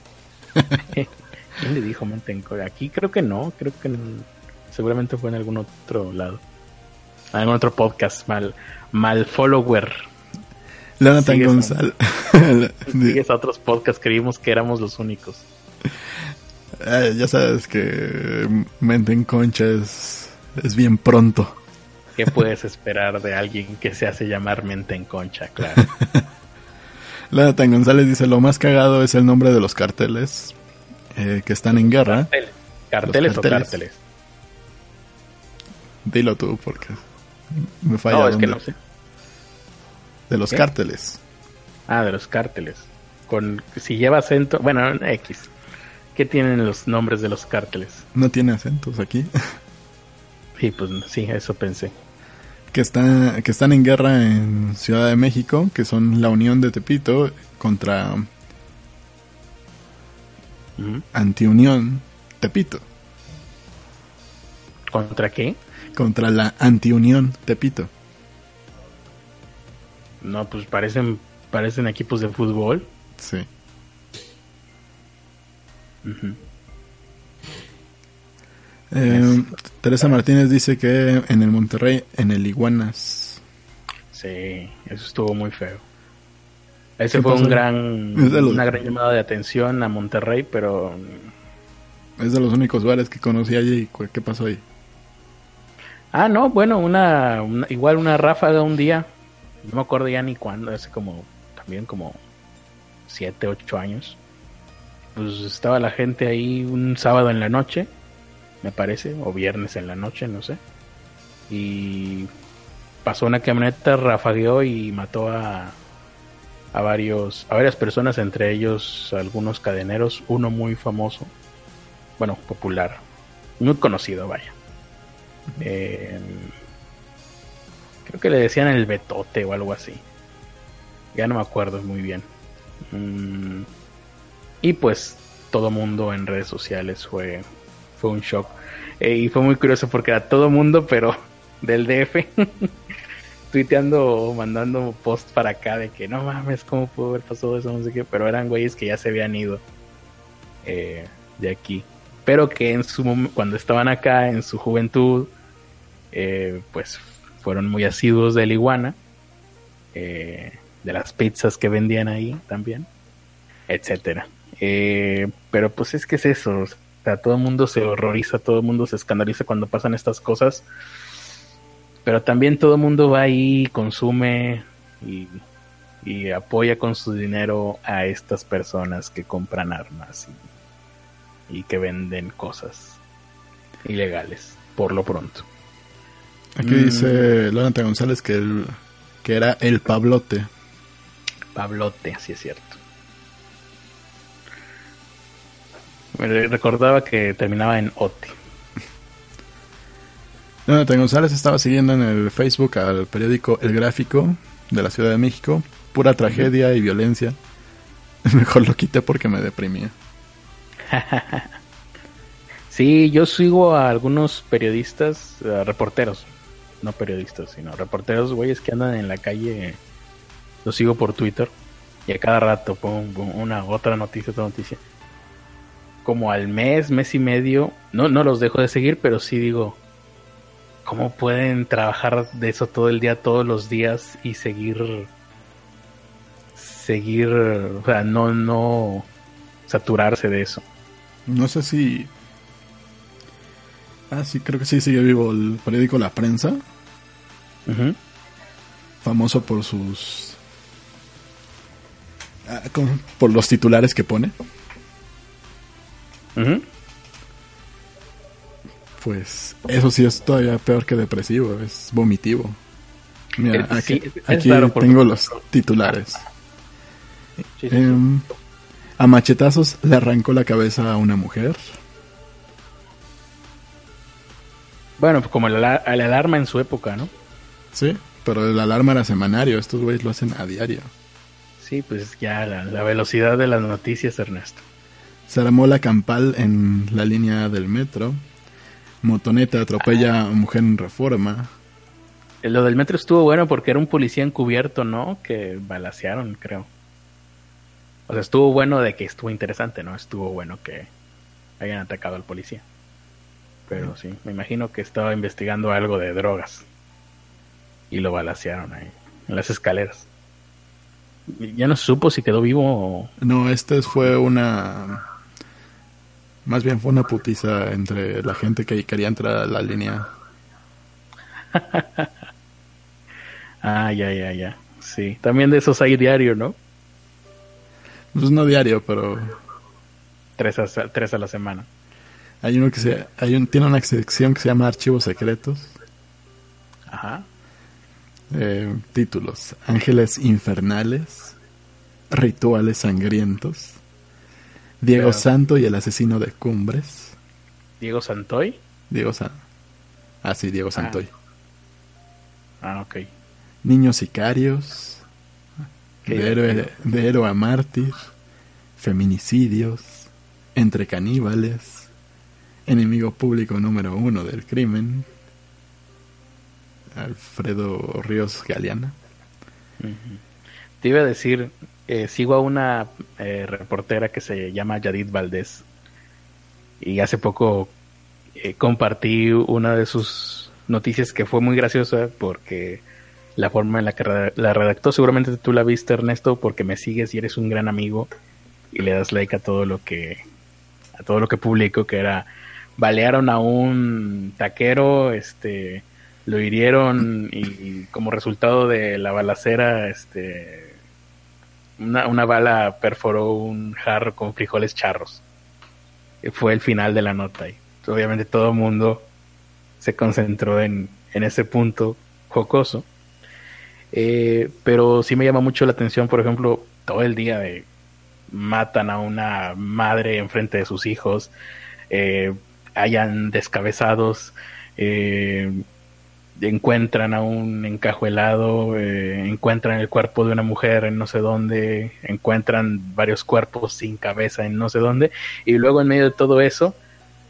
(laughs) ¿Quién le dijo mente en concha? Aquí creo que no, creo que en- seguramente fue en algún otro lado. Algún otro podcast, mal, mal follower. Jonathan González. (laughs) (laughs) Sigues a otros podcasts creímos que éramos los únicos. Eh, ya sabes que mente en concha es, es bien pronto. ¿Qué puedes esperar de alguien que se hace llamar mente en concha? Claro. (laughs) Jonathan González dice, lo más cagado es el nombre de los carteles eh, que están en guerra. ¿Carteles, ¿Carteles o carteles. cárteles? Dilo tú, porque me falla. No, es que no sé. De los ¿Qué? cárteles. Ah, de los cárteles. Con, si lleva acento, bueno, X. ¿Qué tienen los nombres de los cárteles? No tiene acentos aquí. (laughs) Sí, pues sí, eso pensé. Que, está, que están en guerra en Ciudad de México, que son la Unión de Tepito contra Ujú. Antiunión Tepito. ¿Contra qué? Contra la Antiunión Tepito. No, pues parecen, parecen equipos de fútbol. Sí. Eh, Teresa Martínez dice que en el Monterrey, en el Iguanas. Sí, eso estuvo muy feo. Ese ¿Qué fue un gran, Es de los- una gran llamada de atención a Monterrey, pero Es de los únicos bares que conocí allí. ¿Qué pasó ahí? Ah, no, bueno, una, una- igual una ráfaga un día. No me acuerdo ya ni cuándo, hace como también como siete, ocho años. Pues estaba la gente ahí un sábado en la noche, me parece, o viernes en la noche, no sé. Y pasó una camioneta, rafagueó y mató a, a varios, a varias personas, entre ellos algunos cadeneros, uno muy famoso, bueno, popular, muy conocido, vaya. Eh, creo que le decían el betote o algo así. Ya no me acuerdo muy bien. Mm, y pues todo mundo en redes sociales fue, un shock. Eh, y fue muy curioso porque era todo mundo, pero (laughs) del DF. (laughs) tuiteando o mandando post para acá de que no mames, ¿cómo pudo haber pasado eso? No sé qué, pero eran güeyes que ya se habían ido eh, de aquí. Pero que en su cuando estaban acá en su juventud, eh, pues fueron muy asiduos del iguana, eh, de las pizzas que vendían ahí también, etcétera. Pero pues es que es eso, sea, todo el mundo se horroriza, todo el mundo se escandaliza cuando pasan estas cosas, pero también todo el mundo va ahí, consume y, y apoya con su dinero a estas personas que compran armas y, y que venden cosas ilegales, por lo pronto. Aquí Mm. dice Lorenta González que, el, que era el Pablote. Pablote, así es cierto. Me recordaba que terminaba en Ote. Jonathan González estaba siguiendo en el Facebook al periódico El Gráfico de la Ciudad de México. Pura tragedia y violencia. (laughs) Mejor lo quité porque me deprimía. (laughs) Sí, yo sigo a algunos periodistas, reporteros, no periodistas, sino reporteros, güeyes que andan en la calle. Los sigo por Twitter y a cada rato pongo una otra noticia, otra noticia. Como al mes, mes y medio, no, no los dejo de seguir, pero sí digo, ¿cómo pueden trabajar de eso todo el día, todos los días y seguir, seguir, o sea, no, no saturarse de eso? No sé si... Ah, sí, creo que sí sigue vivo el periódico La Prensa. Ujú. Famoso por sus... ah. Por los titulares que pone. Pues eso sí es todavía peor que depresivo, es vomitivo. Mira, aquí, aquí tengo los titulares. Sí, sí, sí. Em, a machetazos le arrancó la cabeza a una mujer. Bueno, pues como el, el alarma en su época, ¿no? Sí, pero el alarma era semanario, estos güeyes lo hacen a diario. Sí, pues ya la, la velocidad de las noticias, Ernesto. Se armó la campal en la línea del metro. Motoneta atropella a mujer en reforma. Lo del metro estuvo bueno porque era un policía encubierto, ¿no? Que balacearon, creo. O sea, estuvo bueno de que estuvo interesante, ¿no? Estuvo bueno que hayan atacado al policía. Pero sí, me imagino que estaba investigando algo de drogas. Y lo balacearon ahí, en las escaleras. Ya no supo si quedó vivo o... No, este fue una... Más bien fue una putiza entre la gente que quería entrar a la línea. (laughs) ah, ya, ya, ya. Sí, también de esos hay diario, ¿no? Pues no diario, pero... Tres a, tres a la semana. Hay uno que se... Hay un, tiene una sección que se llama Archivos Secretos. Ajá. Eh, títulos: Ángeles Infernales, Rituales Sangrientos, Diego Santo y el asesino de Cumbres. ¿Diego Santoy? Diego San. Ah, sí, Diego Santoy. Ah, ok. Niños sicarios, de héroe, de héroe a mártir, feminicidios, entre caníbales, enemigo público número uno del crimen, Alfredo Ríos Galeana. Te iba a decir, eh, sigo a una eh, reportera que se llama Yadid Valdés. Y hace poco eh, compartí una de sus noticias que fue muy graciosa porque la forma en la que la redactó, seguramente tú la viste Ernesto porque me sigues y eres un gran amigo y le das like a todo lo que a todo lo que publico que era balearon a un taquero este lo hirieron y, como resultado de la balacera, este, una, bala perforó un jarro con frijoles charros. Fue el final de la nota y obviamente todo el mundo se concentró en, ese punto jocoso. Eh, pero sí me llama mucho la atención, por ejemplo, todo el día de matan a una madre enfrente de sus hijos, eh, hayan descabezados, eh, encuentran a un encajuelado, eh, encuentran el cuerpo de una mujer en no sé dónde, encuentran varios cuerpos sin cabeza en no sé dónde, y luego en medio de todo eso,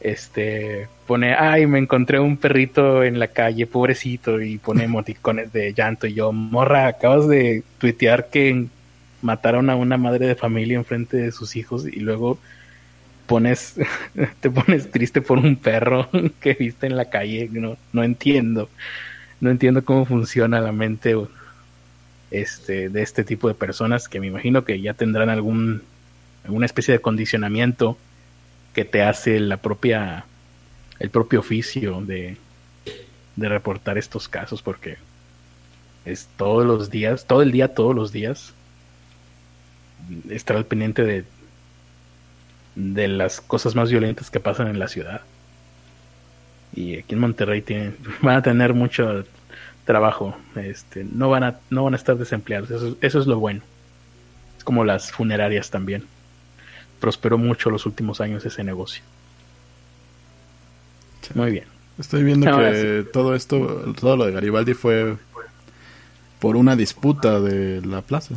este pone, ay, me encontré un perrito en la calle, pobrecito, y pone (laughs) emoticones de llanto, y yo, morra, acabas de tuitear que mataron a una madre de familia enfrente de sus hijos, y luego pones, (laughs) te pones triste por un perro (laughs) que viste en la calle, no, no entiendo, no entiendo cómo funciona la mente este, de este tipo de personas que me imagino que ya tendrán algún, alguna especie de condicionamiento que te hace la propia, el propio oficio de, de reportar estos casos porque es todos los días, todo el día, todos los días, estar al pendiente de de las cosas más violentas que pasan en la ciudad. Y aquí en Monterrey tienen, (laughs) van a tener mucho trabajo. Este, no van a, no van a estar desempleados. Eso, eso es lo bueno. Es como las funerarias también. Prosperó mucho los últimos años ese negocio. Muy bien. Estoy viendo que todo esto, todo lo de Garibaldi fue por una disputa de la plaza.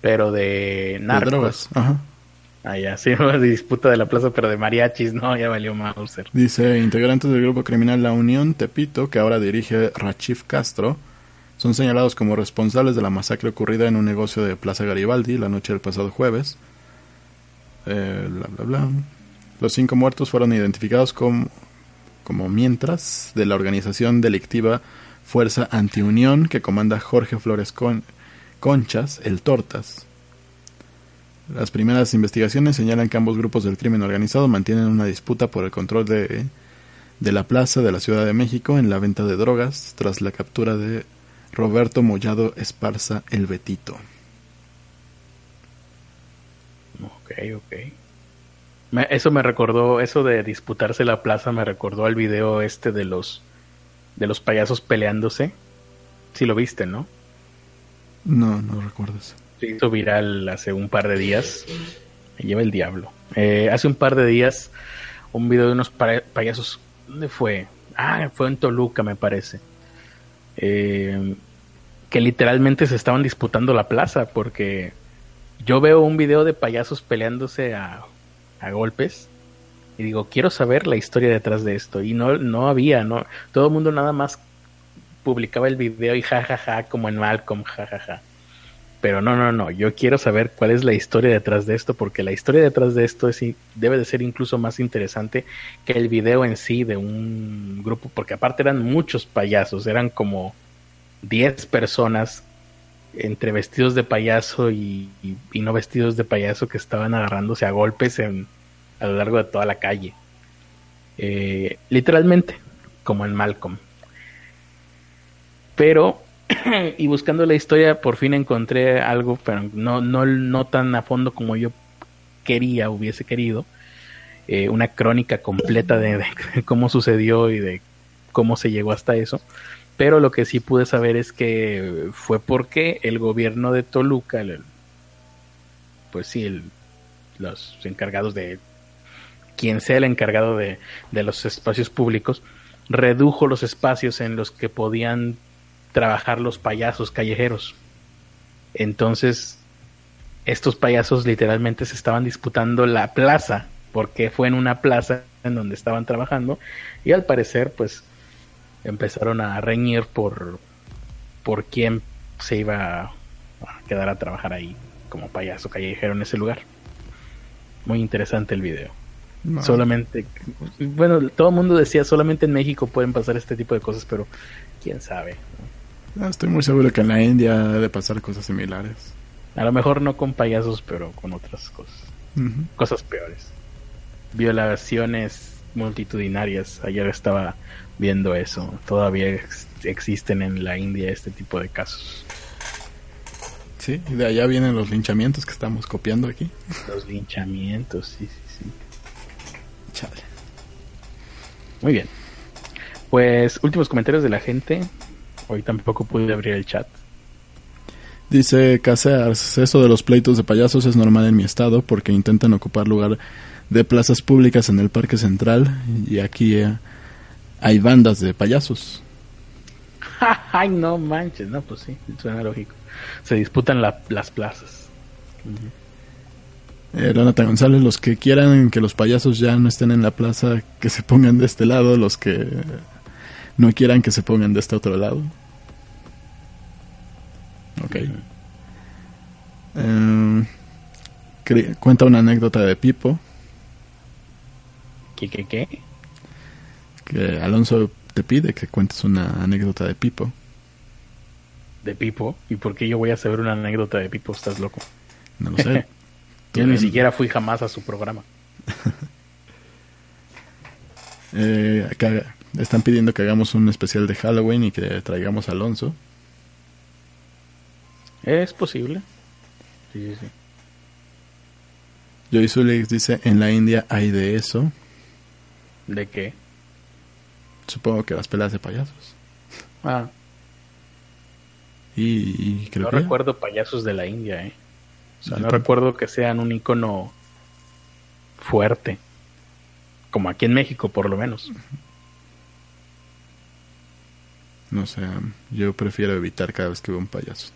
Pero de narcos. De drogas. Ajá. Ah, ya, sí, (laughs) disputa de la plaza, pero de mariachis, no, ya valió Mauser. Dice, integrantes del grupo criminal La Unión Tepito, que ahora dirige Rachif Castro, son señalados como responsables de la masacre ocurrida en un negocio de Plaza Garibaldi la noche del pasado jueves. Eh, bla, bla, bla. Los cinco muertos fueron identificados como, como mientras de la organización delictiva Fuerza Antiunión que comanda Jorge Flores Conchas, el Tortas las primeras investigaciones señalan que ambos grupos del crimen organizado mantienen una disputa por el control de, de la plaza de la Ciudad de México en la venta de drogas tras la captura de Roberto Mollado Esparza el Betito. Ok, ok. eso me recordó, eso de disputarse la plaza me recordó al video este de los de los payasos peleándose. Si lo viste, ¿no? No, no recuerdo eso se hizo viral hace un par de días. Me lleva el diablo. Eh, hace un par de días, un video de unos payasos. ¿Dónde fue? Ah, fue en Toluca, me parece. Eh, que literalmente se estaban disputando la plaza porque yo veo un video de payasos peleándose a, a golpes y digo, quiero saber la historia detrás de esto. Y no, no había, no, todo el mundo nada más publicaba el video y jajaja, ja, ja, como en Malcolm, jajaja. Pero no, no, no, yo quiero saber cuál es la historia detrás de esto, porque la historia detrás de esto es, debe de ser incluso más interesante que el video en sí de un grupo, porque aparte eran muchos payasos, eran como 10 personas entre vestidos de payaso y, no vestidos de payaso que estaban agarrándose a golpes en, a lo largo de toda la calle. Eh, literalmente, como en Malcolm. Pero, (clears throat) y buscando la historia, por fin encontré algo, pero no, no, no tan a fondo como yo quería, hubiese querido. Eh, una crónica completa de, (laughs) cómo sucedió y de cómo se llegó hasta eso. Pero lo que sí pude saber es que fue porque el gobierno de Toluca, pues sí, los encargados de, quien sea el encargado de, de los espacios públicos, redujo los espacios en los que podían trabajar los payasos callejeros. Entonces, estos payasos literalmente se estaban disputando la plaza, porque fue en una plaza en donde estaban trabajando, y al parecer, pues, empezaron a reñir por, por quién se iba a quedar a trabajar ahí como payaso callejero en ese lugar. Muy interesante el video. Solamente, bueno, todo el mundo decía solamente en México pueden pasar este tipo de cosas, pero quién sabe. Ah, estoy muy seguro que en la India ha de pasar cosas similares. A lo mejor no con payasos, pero con otras cosas. Cosas peores. Violaciones multitudinarias. Ayer estaba viendo eso. Todavía existen en la India este tipo de casos. Sí, y de allá vienen los linchamientos que estamos copiando aquí. Los linchamientos, sí, sí, sí. Chale. Muy bien. Pues últimos comentarios de la gente. Hoy tampoco pude abrir el chat. Dice Casears, eso de los pleitos de payasos es normal en mi estado porque intentan ocupar lugar de plazas públicas en el Parque Central y aquí eh, hay bandas de payasos. (laughs) Ay, no manches, no, pues sí, suena lógico. Se disputan las plazas. Eh, González, los que quieran que los payasos ya no estén en la plaza, que se pongan de este lado, los que no quieran que se pongan de este otro lado. Ok. Em, cuenta una anécdota de Pipo. ¿Qué, qué, qué? Que Alonso te pide que cuentes una anécdota de Pipo. ¿De Pipo? ¿Y por qué yo voy a saber una anécdota de Pipo? ¿Estás loco? No lo sé. (laughs) yo ni siquiera fui jamás a su programa. (laughs) eh, acá están pidiendo que hagamos un especial de Halloween y que traigamos a Alonso. Es posible. Sí, sí, sí. Joy Zulix dice, en la India hay de eso. ¿De qué? Supongo que las pelas de payasos. Ah. Y, creo no recuerdo payasos de la India, ¿eh? O sea, no recuerdo que sean un icono fuerte. Como aquí en México, por lo menos. No sé, yo prefiero evitar cada vez que veo un payaso.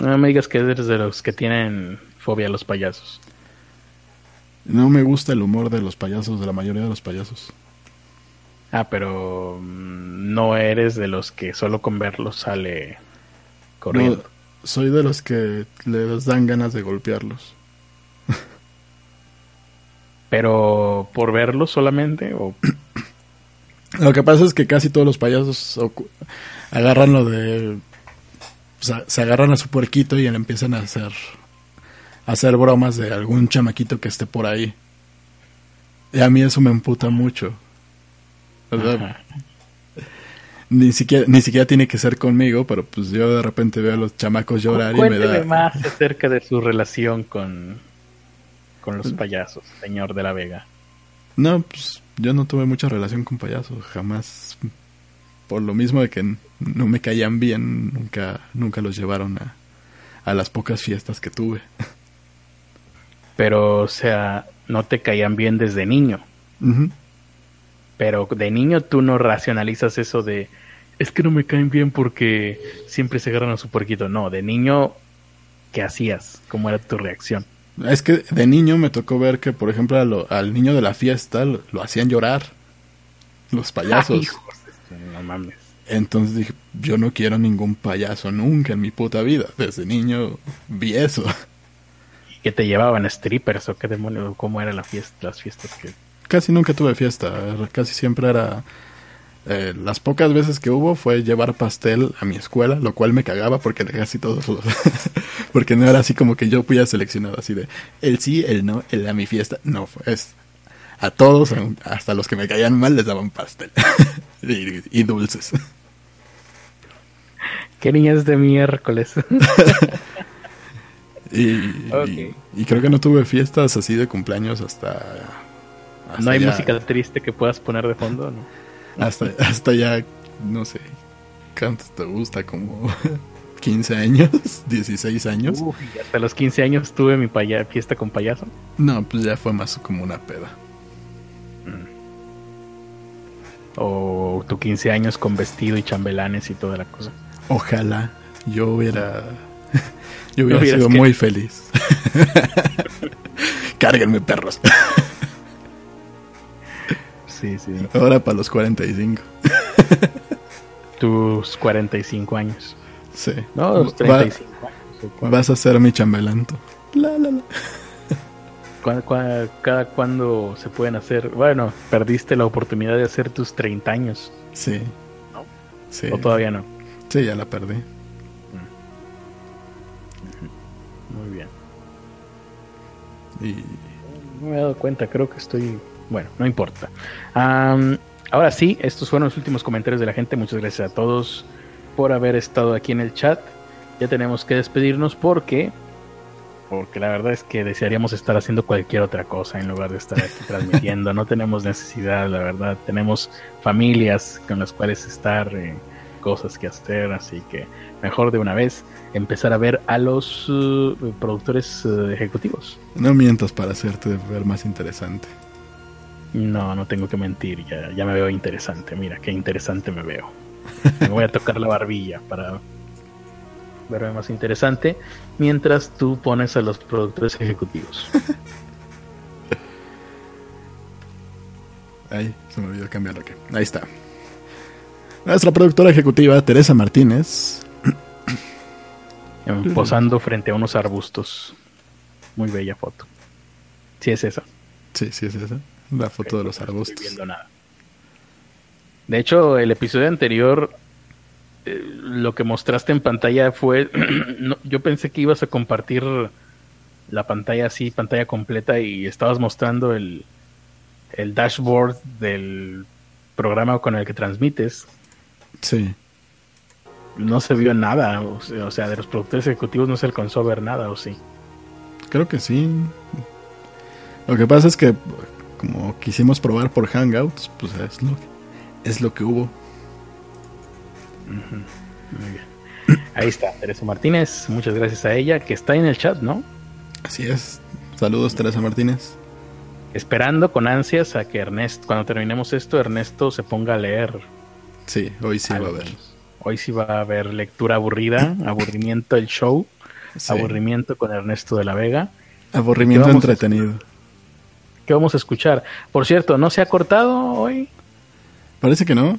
No me digas que eres de los que tienen fobia a los payasos. No me gusta el humor de los payasos, de la mayoría de los payasos. Ah, pero mm, no eres de los que solo con verlos sale corriendo. soy de los que les dan ganas de golpearlos. (laughs) pero por verlos solamente o lo que pasa es que casi todos los payasos agarran lo de se agarran a su puerquito y le empiezan a hacer a hacer bromas de algún chamaquito que esté por ahí. Y a mí eso me emputa mucho. ni siquiera ni siquiera tiene que ser conmigo, pero pues yo de repente veo a los chamacos llorar y me da más acerca de su relación con con los payasos, señor de la Vega. No, pues yo no tuve mucha relación con payasos, jamás por lo mismo de que no me caían bien, nunca, nunca los llevaron a, a las pocas fiestas que tuve. Pero, o sea, no te caían bien desde niño. Pero de niño tú no racionalizas eso de, es que no me caen bien porque siempre se agarran a su puerquito. No, de niño, ¿qué hacías? ¿Cómo era tu reacción? Es que de niño me tocó ver que, por ejemplo, al niño de la fiesta lo, lo hacían llorar. Los payasos. No mames. Entonces dije, yo no quiero ningún payaso nunca en mi puta vida. Desde niño vi eso. ¿Y qué te llevaban strippers o qué demonios? ¿Cómo era la fiesta, las fiestas que...? Casi nunca tuve fiesta. Casi siempre era Eh, las pocas veces que hubo fue llevar pastel a mi escuela, lo cual me cagaba porque casi todos (laughs) los... porque no era así como que yo fui seleccionado así de el sí, el no, el a mi fiesta. No, es a todos, hasta los que me caían mal, les daban pastel (laughs) y, dulces. Qué niñas de miércoles. (laughs) y, y, creo que no tuve fiestas así de cumpleaños hasta... ¿No hay música triste que puedas poner de fondo? ¿no? Hasta, hasta ya, no sé, ¿cuántos te gusta? Como (laughs) 15 años, (laughs) 16 años. hasta los 15 años tuve mi fiesta con payaso. No, pues ya fue más como una peda. O tu 15 años con vestido y chambelanes y toda la cosa. Ojalá yo hubiera (laughs) yo hubiera sido muy feliz. (laughs) Cárguenme perros. Sí, sí. Ahora para los 45. (laughs) Tus 45 años. Sí. No, los 35 años. Vas a ser mi chambelanto. La, la, la. Cada cuándo se pueden hacer. Bueno, perdiste la oportunidad de hacer tus 30 años. Sí. ¿No? Sí. ¿O todavía no? Sí, ya la perdí. Mm. Muy bien. Y. No me he dado cuenta, creo que estoy bueno, no importa. ahora sí, estos fueron los últimos comentarios de la gente. Muchas gracias a todos por haber estado aquí en el chat. Ya tenemos que despedirnos porque porque la verdad es que desearíamos estar haciendo cualquier otra cosa en lugar de estar aquí (laughs) transmitiendo. No tenemos necesidad, la verdad. Tenemos familias con las cuales estar, eh, cosas que hacer, así que mejor de una vez empezar a ver a los uh, productores uh, ejecutivos. No mientas para hacerte ver más interesante. No, no tengo que mentir, ya, ya me veo interesante. Mira, qué interesante me veo. (laughs) Me voy a tocar la barbilla para verme más interesante mientras tú pones a los productores ejecutivos. (laughs) Ahí, se me olvidó cambiarlo aquí. Ahí está. Nuestra productora ejecutiva, Teresa Martínez. (clears throat) Posando frente a unos arbustos. Muy bella foto. Sí es esa. Sí, sí es esa. La foto de los arbustos. viendo nada. De hecho, el episodio anterior, eh, lo que mostraste en pantalla fue. (clears throat) yo pensé que ibas a compartir la pantalla así, pantalla completa, y estabas mostrando el, el dashboard del programa con el que transmites. Sí. No se vio nada, o sea, de los productores ejecutivos no se alcanzó a ver nada, ¿o sí? Creo que sí. Lo que pasa es que como quisimos probar por Hangouts, pues es lo, es lo que hubo. Muy bien. Ahí está, Teresa Martínez. Muchas gracias a ella, que está en el chat, ¿no? Así es. Saludos, Teresa Martínez. Esperando con ansias a que Ernesto, cuando terminemos esto, Ernesto se ponga a leer. Sí, hoy sí va a haber. Hoy sí va a haber lectura aburrida, (laughs) aburrimiento el show, aburrimiento con Ernesto de la Vega. Aburrimiento entretenido. ¿Qué vamos a escuchar? Por cierto, ¿no se ha cortado hoy? Parece que no.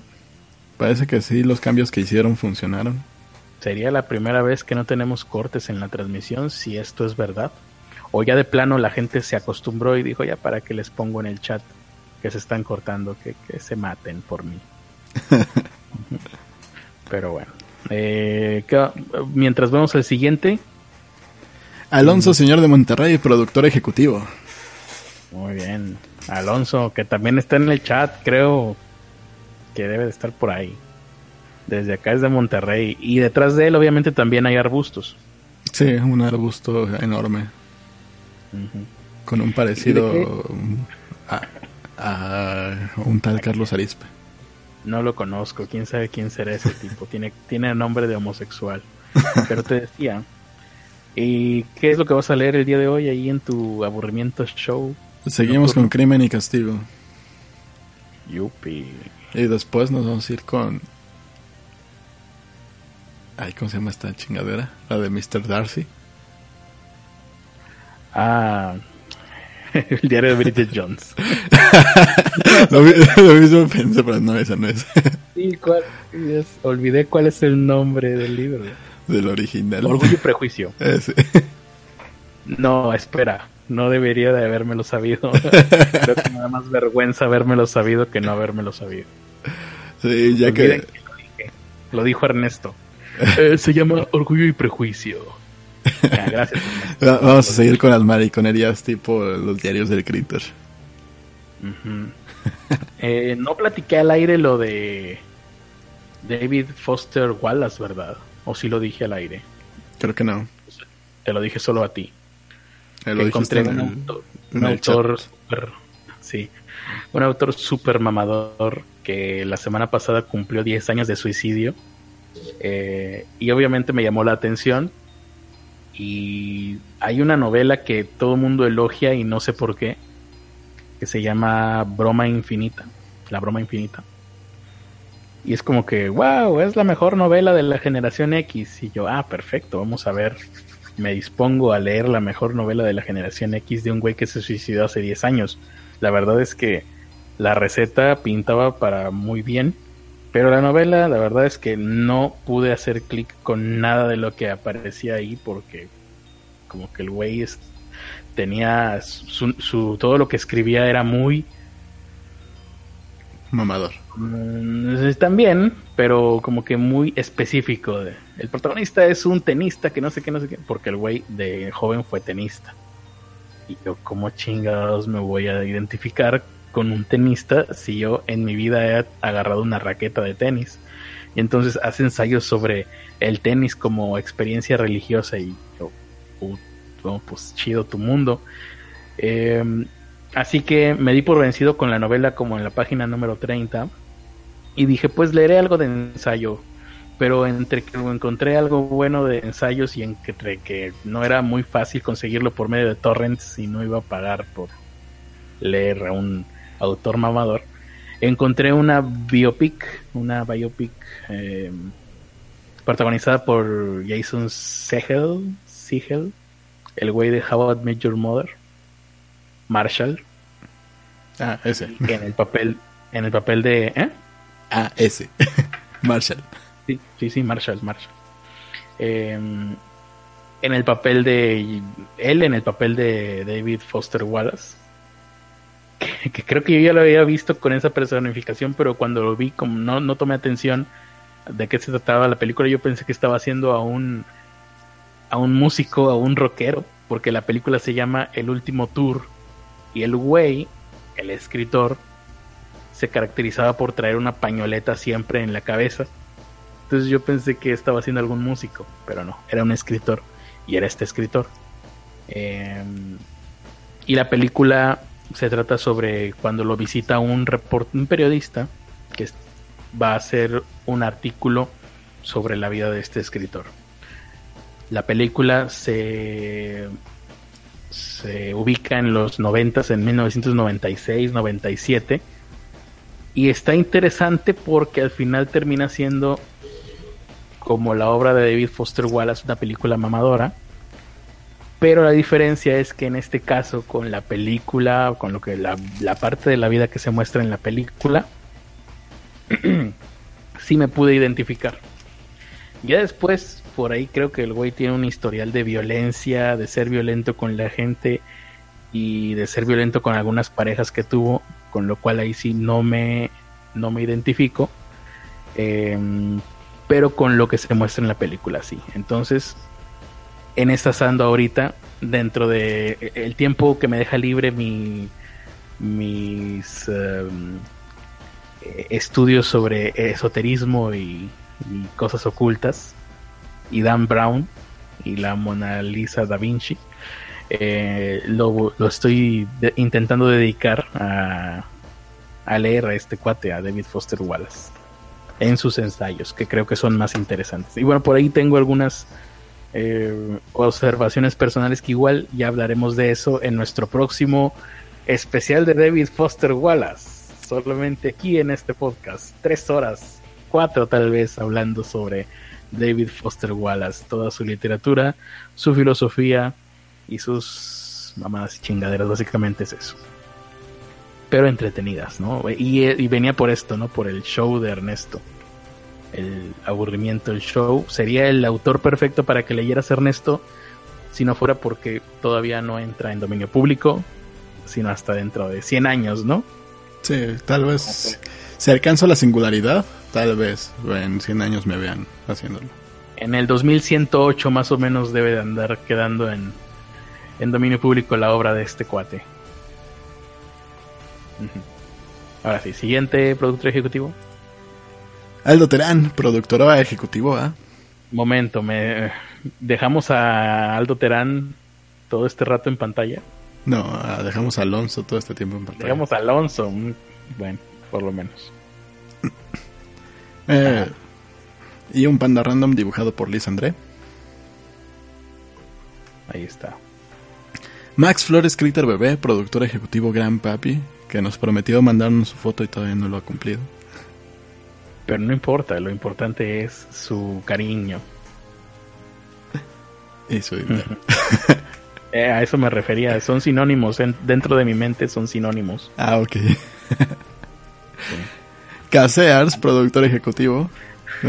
Parece que sí, los cambios que hicieron funcionaron. Sería la primera vez que no tenemos cortes en la transmisión, si esto es verdad. O ya de plano la gente se acostumbró y dijo, ya para que les pongo en el chat que se están cortando, que, se maten por mí. (laughs) Pero bueno. Eh, mientras vemos el siguiente. Alonso, señor de Monterrey, productor ejecutivo. Muy bien. Alonso, que también está en el chat, creo que debe de estar por ahí. Desde acá es de Monterrey. Y detrás de él, obviamente, también hay arbustos. Sí, un arbusto enorme. Con un parecido a, un tal Carlos Arispe. No lo conozco, quién sabe quién será ese (laughs) tipo. tiene, tiene nombre de homosexual. (laughs) Pero te decía, ¿y qué es lo que vas a leer el día de hoy ahí en tu aburrimiento show? Seguimos con Crimen y Castigo. Yupi. Y después nos vamos a ir con. Ay, ¿cómo se llama esta chingadera? La de Mr. Darcy. Ah. (laughs) El diario de Bridget Jones. (laughs) lo, mismo pensé, pero no, esa no es. (laughs) sí, ¿cuál? olvidé cuál es el nombre del libro. Del original. Orgullo y Prejuicio. Ese. No, espera no debería de habérmelo sabido. Creo que me da más vergüenza habérmelo sabido que no habérmelo sabido. Sí, ya que... lo, dijo Ernesto. (laughs) Eh, se llama Orgullo y Prejuicio. gracias. (laughs) Vamos a seguir con las mariconerías tipo los diarios del Critter. Eh, no platiqué al aire lo de David Foster Wallace, ¿verdad? ¿O sí lo dije al aire? Creo que no. Te lo dije solo a ti. lo encontré un, autor, un autor super, sí, un autor super mamador que la semana pasada cumplió 10 años de suicidio. Eh, y obviamente me llamó la atención. Y hay una novela que todo el mundo elogia y no sé por qué, que se llama Broma Infinita, La Broma Infinita. Y es como que, wow, es la mejor novela de la generación X. Y yo, ah, perfecto, vamos a ver. Me dispongo a leer la mejor novela de la generación X de un güey que se suicidó hace 10 años. La verdad es que la receta pintaba para muy bien. Pero la novela, la verdad es que no pude hacer clic con nada de lo que aparecía ahí porque como que el güey tenía su, todo lo que escribía era muy mamador. Mm, también, pero como que muy específico. De, el protagonista es un tenista que no sé qué, no sé qué, porque el güey de joven fue tenista. Y yo, como chingados me voy a identificar con un tenista si yo en mi vida he agarrado una raqueta de tenis? Y entonces hace ensayos sobre el tenis como experiencia religiosa y yo, pues chido tu mundo. Em, así que me di por vencido con la novela como en la página número 30 y dije pues leeré algo de ensayo. Pero entre que encontré algo bueno de ensayos y entre que no era muy fácil conseguirlo por medio de torrents y no iba a pagar por leer a un autor mamador, encontré una biopic, una biopic em, protagonizada por Jason Segel, Segel el güey de How I Met Your Mother, Marshall. Ah, ese. En el papel, en el papel de, ¿eh? Ah, ese. (laughs) Marshall. Sí, sí, sí, Marshall, Marshall. Em, en el papel de él, en el papel de David Foster Wallace. (laughs) Que, creo que yo ya lo había visto con esa personificación, pero cuando lo vi, como no, no tomé atención de qué se trataba la película, yo pensé que estaba haciendo a un a un músico, a un rockero, porque la película se llama El último tour y el güey, el escritor, se caracterizaba por traer una pañoleta siempre en la cabeza. Entonces yo pensé que estaba haciendo algún músico, pero no, era un escritor y era este escritor. Em, y la película se trata sobre cuando lo visita un, report un periodista que va a hacer un artículo sobre la vida de este escritor. La película se, se ubica en los 90, en 1996, 97. Y está interesante porque al final termina siendo como la obra de David Foster Wallace, una película mamadora. Pero la diferencia es que en este caso, con la película, con lo que la, parte de la vida que se muestra en la película, (clears throat) sí me pude identificar. Ya después por ahí creo que el güey tiene un historial de violencia, de ser violento con la gente y de ser violento con algunas parejas que tuvo, con lo cual ahí sí no me, no me identifico. Em, pero con lo que se muestra en la película, sí. Entonces, en esta sando ahorita, dentro de e, el tiempo que me deja libre mi, mis em, e, estudios sobre esoterismo y cosas ocultas, y Dan Brown y la Mona Lisa da Vinci. Eh, lo, estoy intentando dedicar a, a, leer a este cuate, a David Foster Wallace, en sus ensayos, que creo que son más interesantes. Y bueno, por ahí tengo algunas eh, observaciones personales que igual ya hablaremos de eso en nuestro próximo especial de David Foster Wallace. Solamente aquí en este podcast, tres horas, cuatro tal vez, hablando sobre David Foster Wallace, toda su literatura, su filosofía y sus mamadas y chingaderas, básicamente es eso. Pero entretenidas, ¿no? Y, venía por esto, ¿no? Por el show de Ernesto. El aburrimiento del show. Sería el autor perfecto para que leyeras Ernesto si no fuera porque todavía no entra en dominio público, sino hasta dentro de 100 años, ¿no? Sí, tal vez se alcanza la singularidad, tal vez en 100 años me vean haciéndolo. En el 2108 más o menos debe de andar quedando en, en dominio público la obra de este cuate. Ahora sí, siguiente productor ejecutivo. Aldo Terán, productor ejecutivo, ¿ah? Momento, me dejamos a Aldo Terán todo este rato en pantalla. No, ah, dejamos a Alonso todo este tiempo en pantalla. Dejamos a Alonso, bueno, por lo menos. Eh, y un panda random dibujado por Liz André. Ahí está. Max Flores Critter Bebé, productor ejecutivo Gran Papi, que nos prometió mandarnos su foto y todavía no lo ha cumplido. Pero no importa, lo importante es su cariño. Y su (laughs) dinero. Eh, a eso me refería, son sinónimos, en- dentro de mi mente son sinónimos. Ah, ok. Casears, productor ejecutivo.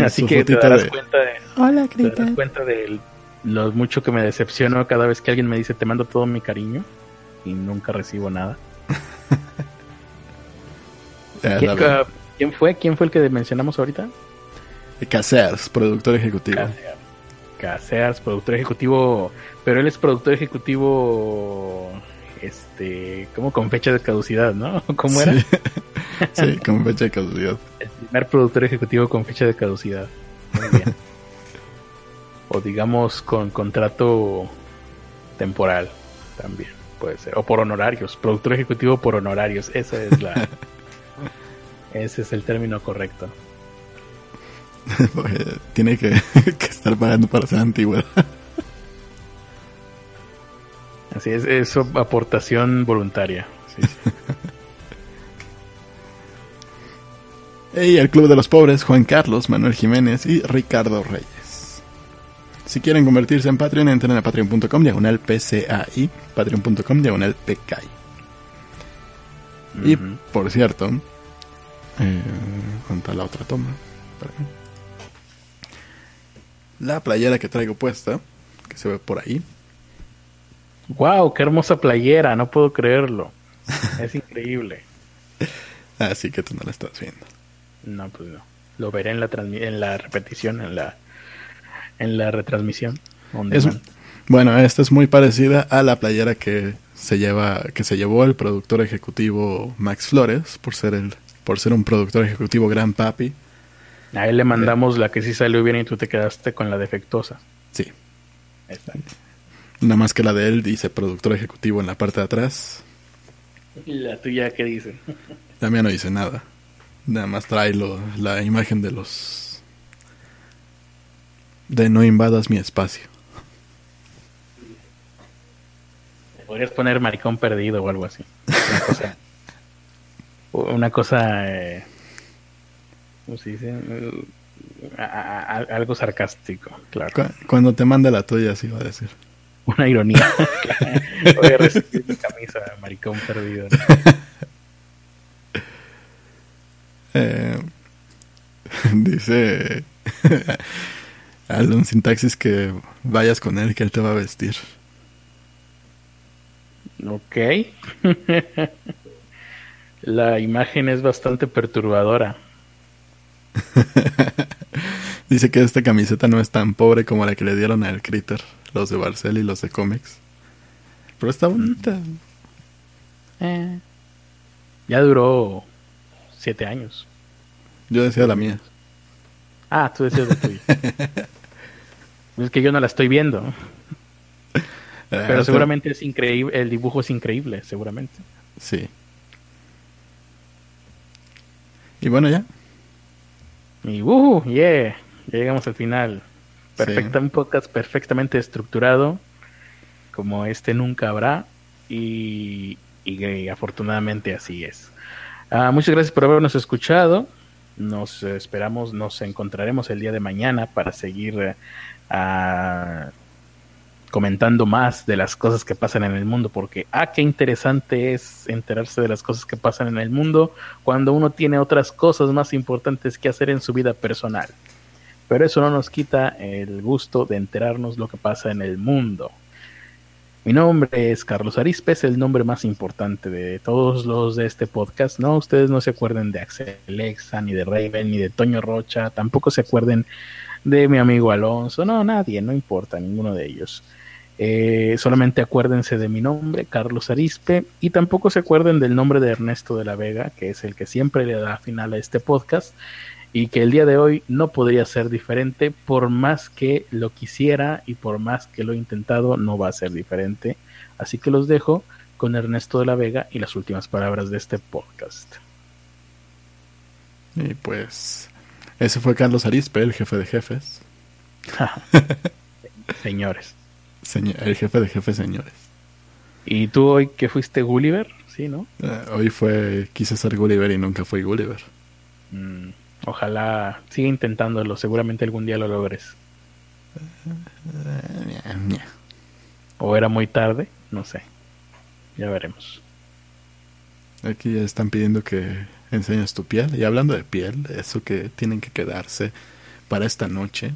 Así que te darás de- cuenta de, Hola, te darás cuenta de lo mucho que me decepciono cada vez que alguien me dice te mando todo mi cariño y nunca recibo nada. (laughs) Eh, ¿Quién, fue? ¿Quién fue el que mencionamos ahorita? Casears, productor ejecutivo. Casears, productor ejecutivo, pero él es productor ejecutivo, este, como con fecha de caducidad, ¿no? (laughs) ¿Cómo era? Sí. (laughs) sí, con fecha de caducidad. El primer productor ejecutivo con fecha de caducidad. Muy bien. (laughs) o digamos con contrato temporal también puede ser. O por honorarios. Productor ejecutivo por honorarios. Esa es la. Ese es el término correcto. (laughs) Tiene que, (laughs) que estar pagando para ser antigüedad. (laughs) Así es, eso aportación voluntaria. Sí, sí. Y el Club de los Pobres, Juan Carlos, Manuel Jiménez y Ricardo Reyes. Si quieren convertirse en Patreon, entren a patreon.com diagonal PCAI, patreon.com diagonal PKI. Y por cierto, eh, ¿dónde está la otra toma? La playera que traigo puesta, que se ve por ahí, Wow, qué hermosa playera, no puedo creerlo. Es (laughs) increíble. así que tú no la estás viendo. No, pues no. Lo veré en la en la repetición, en la en la retransmisión. Es- bueno, esta es muy parecida a la playera que se lleva, que se llevó el productor ejecutivo Max Flores, por ser el, por ser un productor ejecutivo gran papi. A él le mandamos la que sí salió bien y tú te quedaste con la defectuosa. Sí. Exacto. Nada más que la de él dice productor ejecutivo en la parte de atrás. ¿Y la tuya qué dice? La mía no dice nada. Nada más trae lo- la imagen de los... De no invadas mi espacio. Podrías poner maricón perdido o algo así. (laughs) Una cosa. Una cosa eh, ¿Cómo se dice? Eh, a- a- a- algo sarcástico, claro. Cu- Cuando te mande la tuya, así va a decir. Una ironía. (laughs) (laughs) Voy a recibir mi camisa, maricón perdido. (laughs) Eh, dice Alon Sintaxis que vayas con él, que él te va a vestir. Ok. La imagen es bastante perturbadora. (laughs) Dice que esta camiseta no es tan pobre como la que le dieron al Critter, los de Barcel y los de Comics. Pero está bonita. Eh. Ya duró siete años. Yo decía la mía. Ah, tú decías la tuya. (laughs) es que yo no la estoy viendo. Eh, Pero seguramente es increíble, el dibujo es increíble, seguramente. Sí. Y bueno, ya. Y uh, yeah, ya llegamos al final. Perfecta, Sí. Un podcast perfectamente estructurado, como este nunca habrá, y, y, y afortunadamente así es. Ah, muchas gracias por habernos escuchado. Nos esperamos, nos encontraremos el día de mañana para seguir ah, comentando más de las cosas que pasan en el mundo, porque ah, qué interesante es enterarse de las cosas que pasan en el mundo cuando uno tiene otras cosas más importantes que hacer en su vida personal. Pero eso no nos quita el gusto de enterarnos lo que pasa en el mundo. Mi nombre es Carlos Arispe, es el nombre más importante de todos los de este podcast. No, ustedes no se acuerden de Axel Lexa, ni de Raven, ni de Toño Rocha, tampoco se acuerden de mi amigo Alonso, no, nadie, no importa, ninguno de ellos. Eh, solamente acuérdense de mi nombre, Carlos Arispe, y tampoco se acuerden del nombre de Ernesto de la Vega, que es el que siempre le da final a este podcast, y que el día de hoy no podría ser diferente, por más que lo quisiera y por más que lo he intentado, no va a ser diferente. Así que los dejo con Ernesto de la Vega y las últimas palabras de este podcast. Y pues, ese fue Carlos Arispe, el jefe de jefes. (laughs) (laughs) Señores. El jefe de jefes, señores. ¿Y tú hoy que fuiste Gulliver? Sí, ¿no? Eh, hoy fue, quise ser Gulliver y nunca fui Gulliver. Mm, ojalá siga intentándolo, seguramente algún día lo logres. O era muy tarde, no sé. Ya veremos. Aquí ya están pidiendo que enseñes tu piel. Y hablando de piel, eso que tienen que quedarse para esta noche,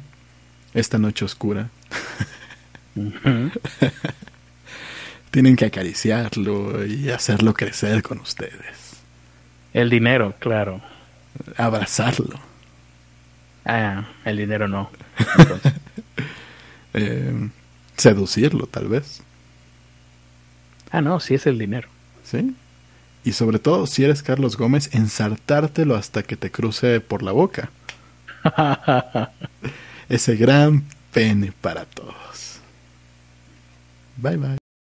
esta noche oscura. (laughs) (laughs) tienen que acariciarlo y hacerlo crecer con ustedes. El dinero, claro. Abrazarlo. Ah, el dinero no. (laughs) Eh, seducirlo, tal vez. Ah, no, sí es el dinero. ¿Sí? Y sobre todo, si eres Carlos Gómez, ensartártelo hasta que te cruce por la boca. (laughs) Ese gran pene para todos. Bye bye.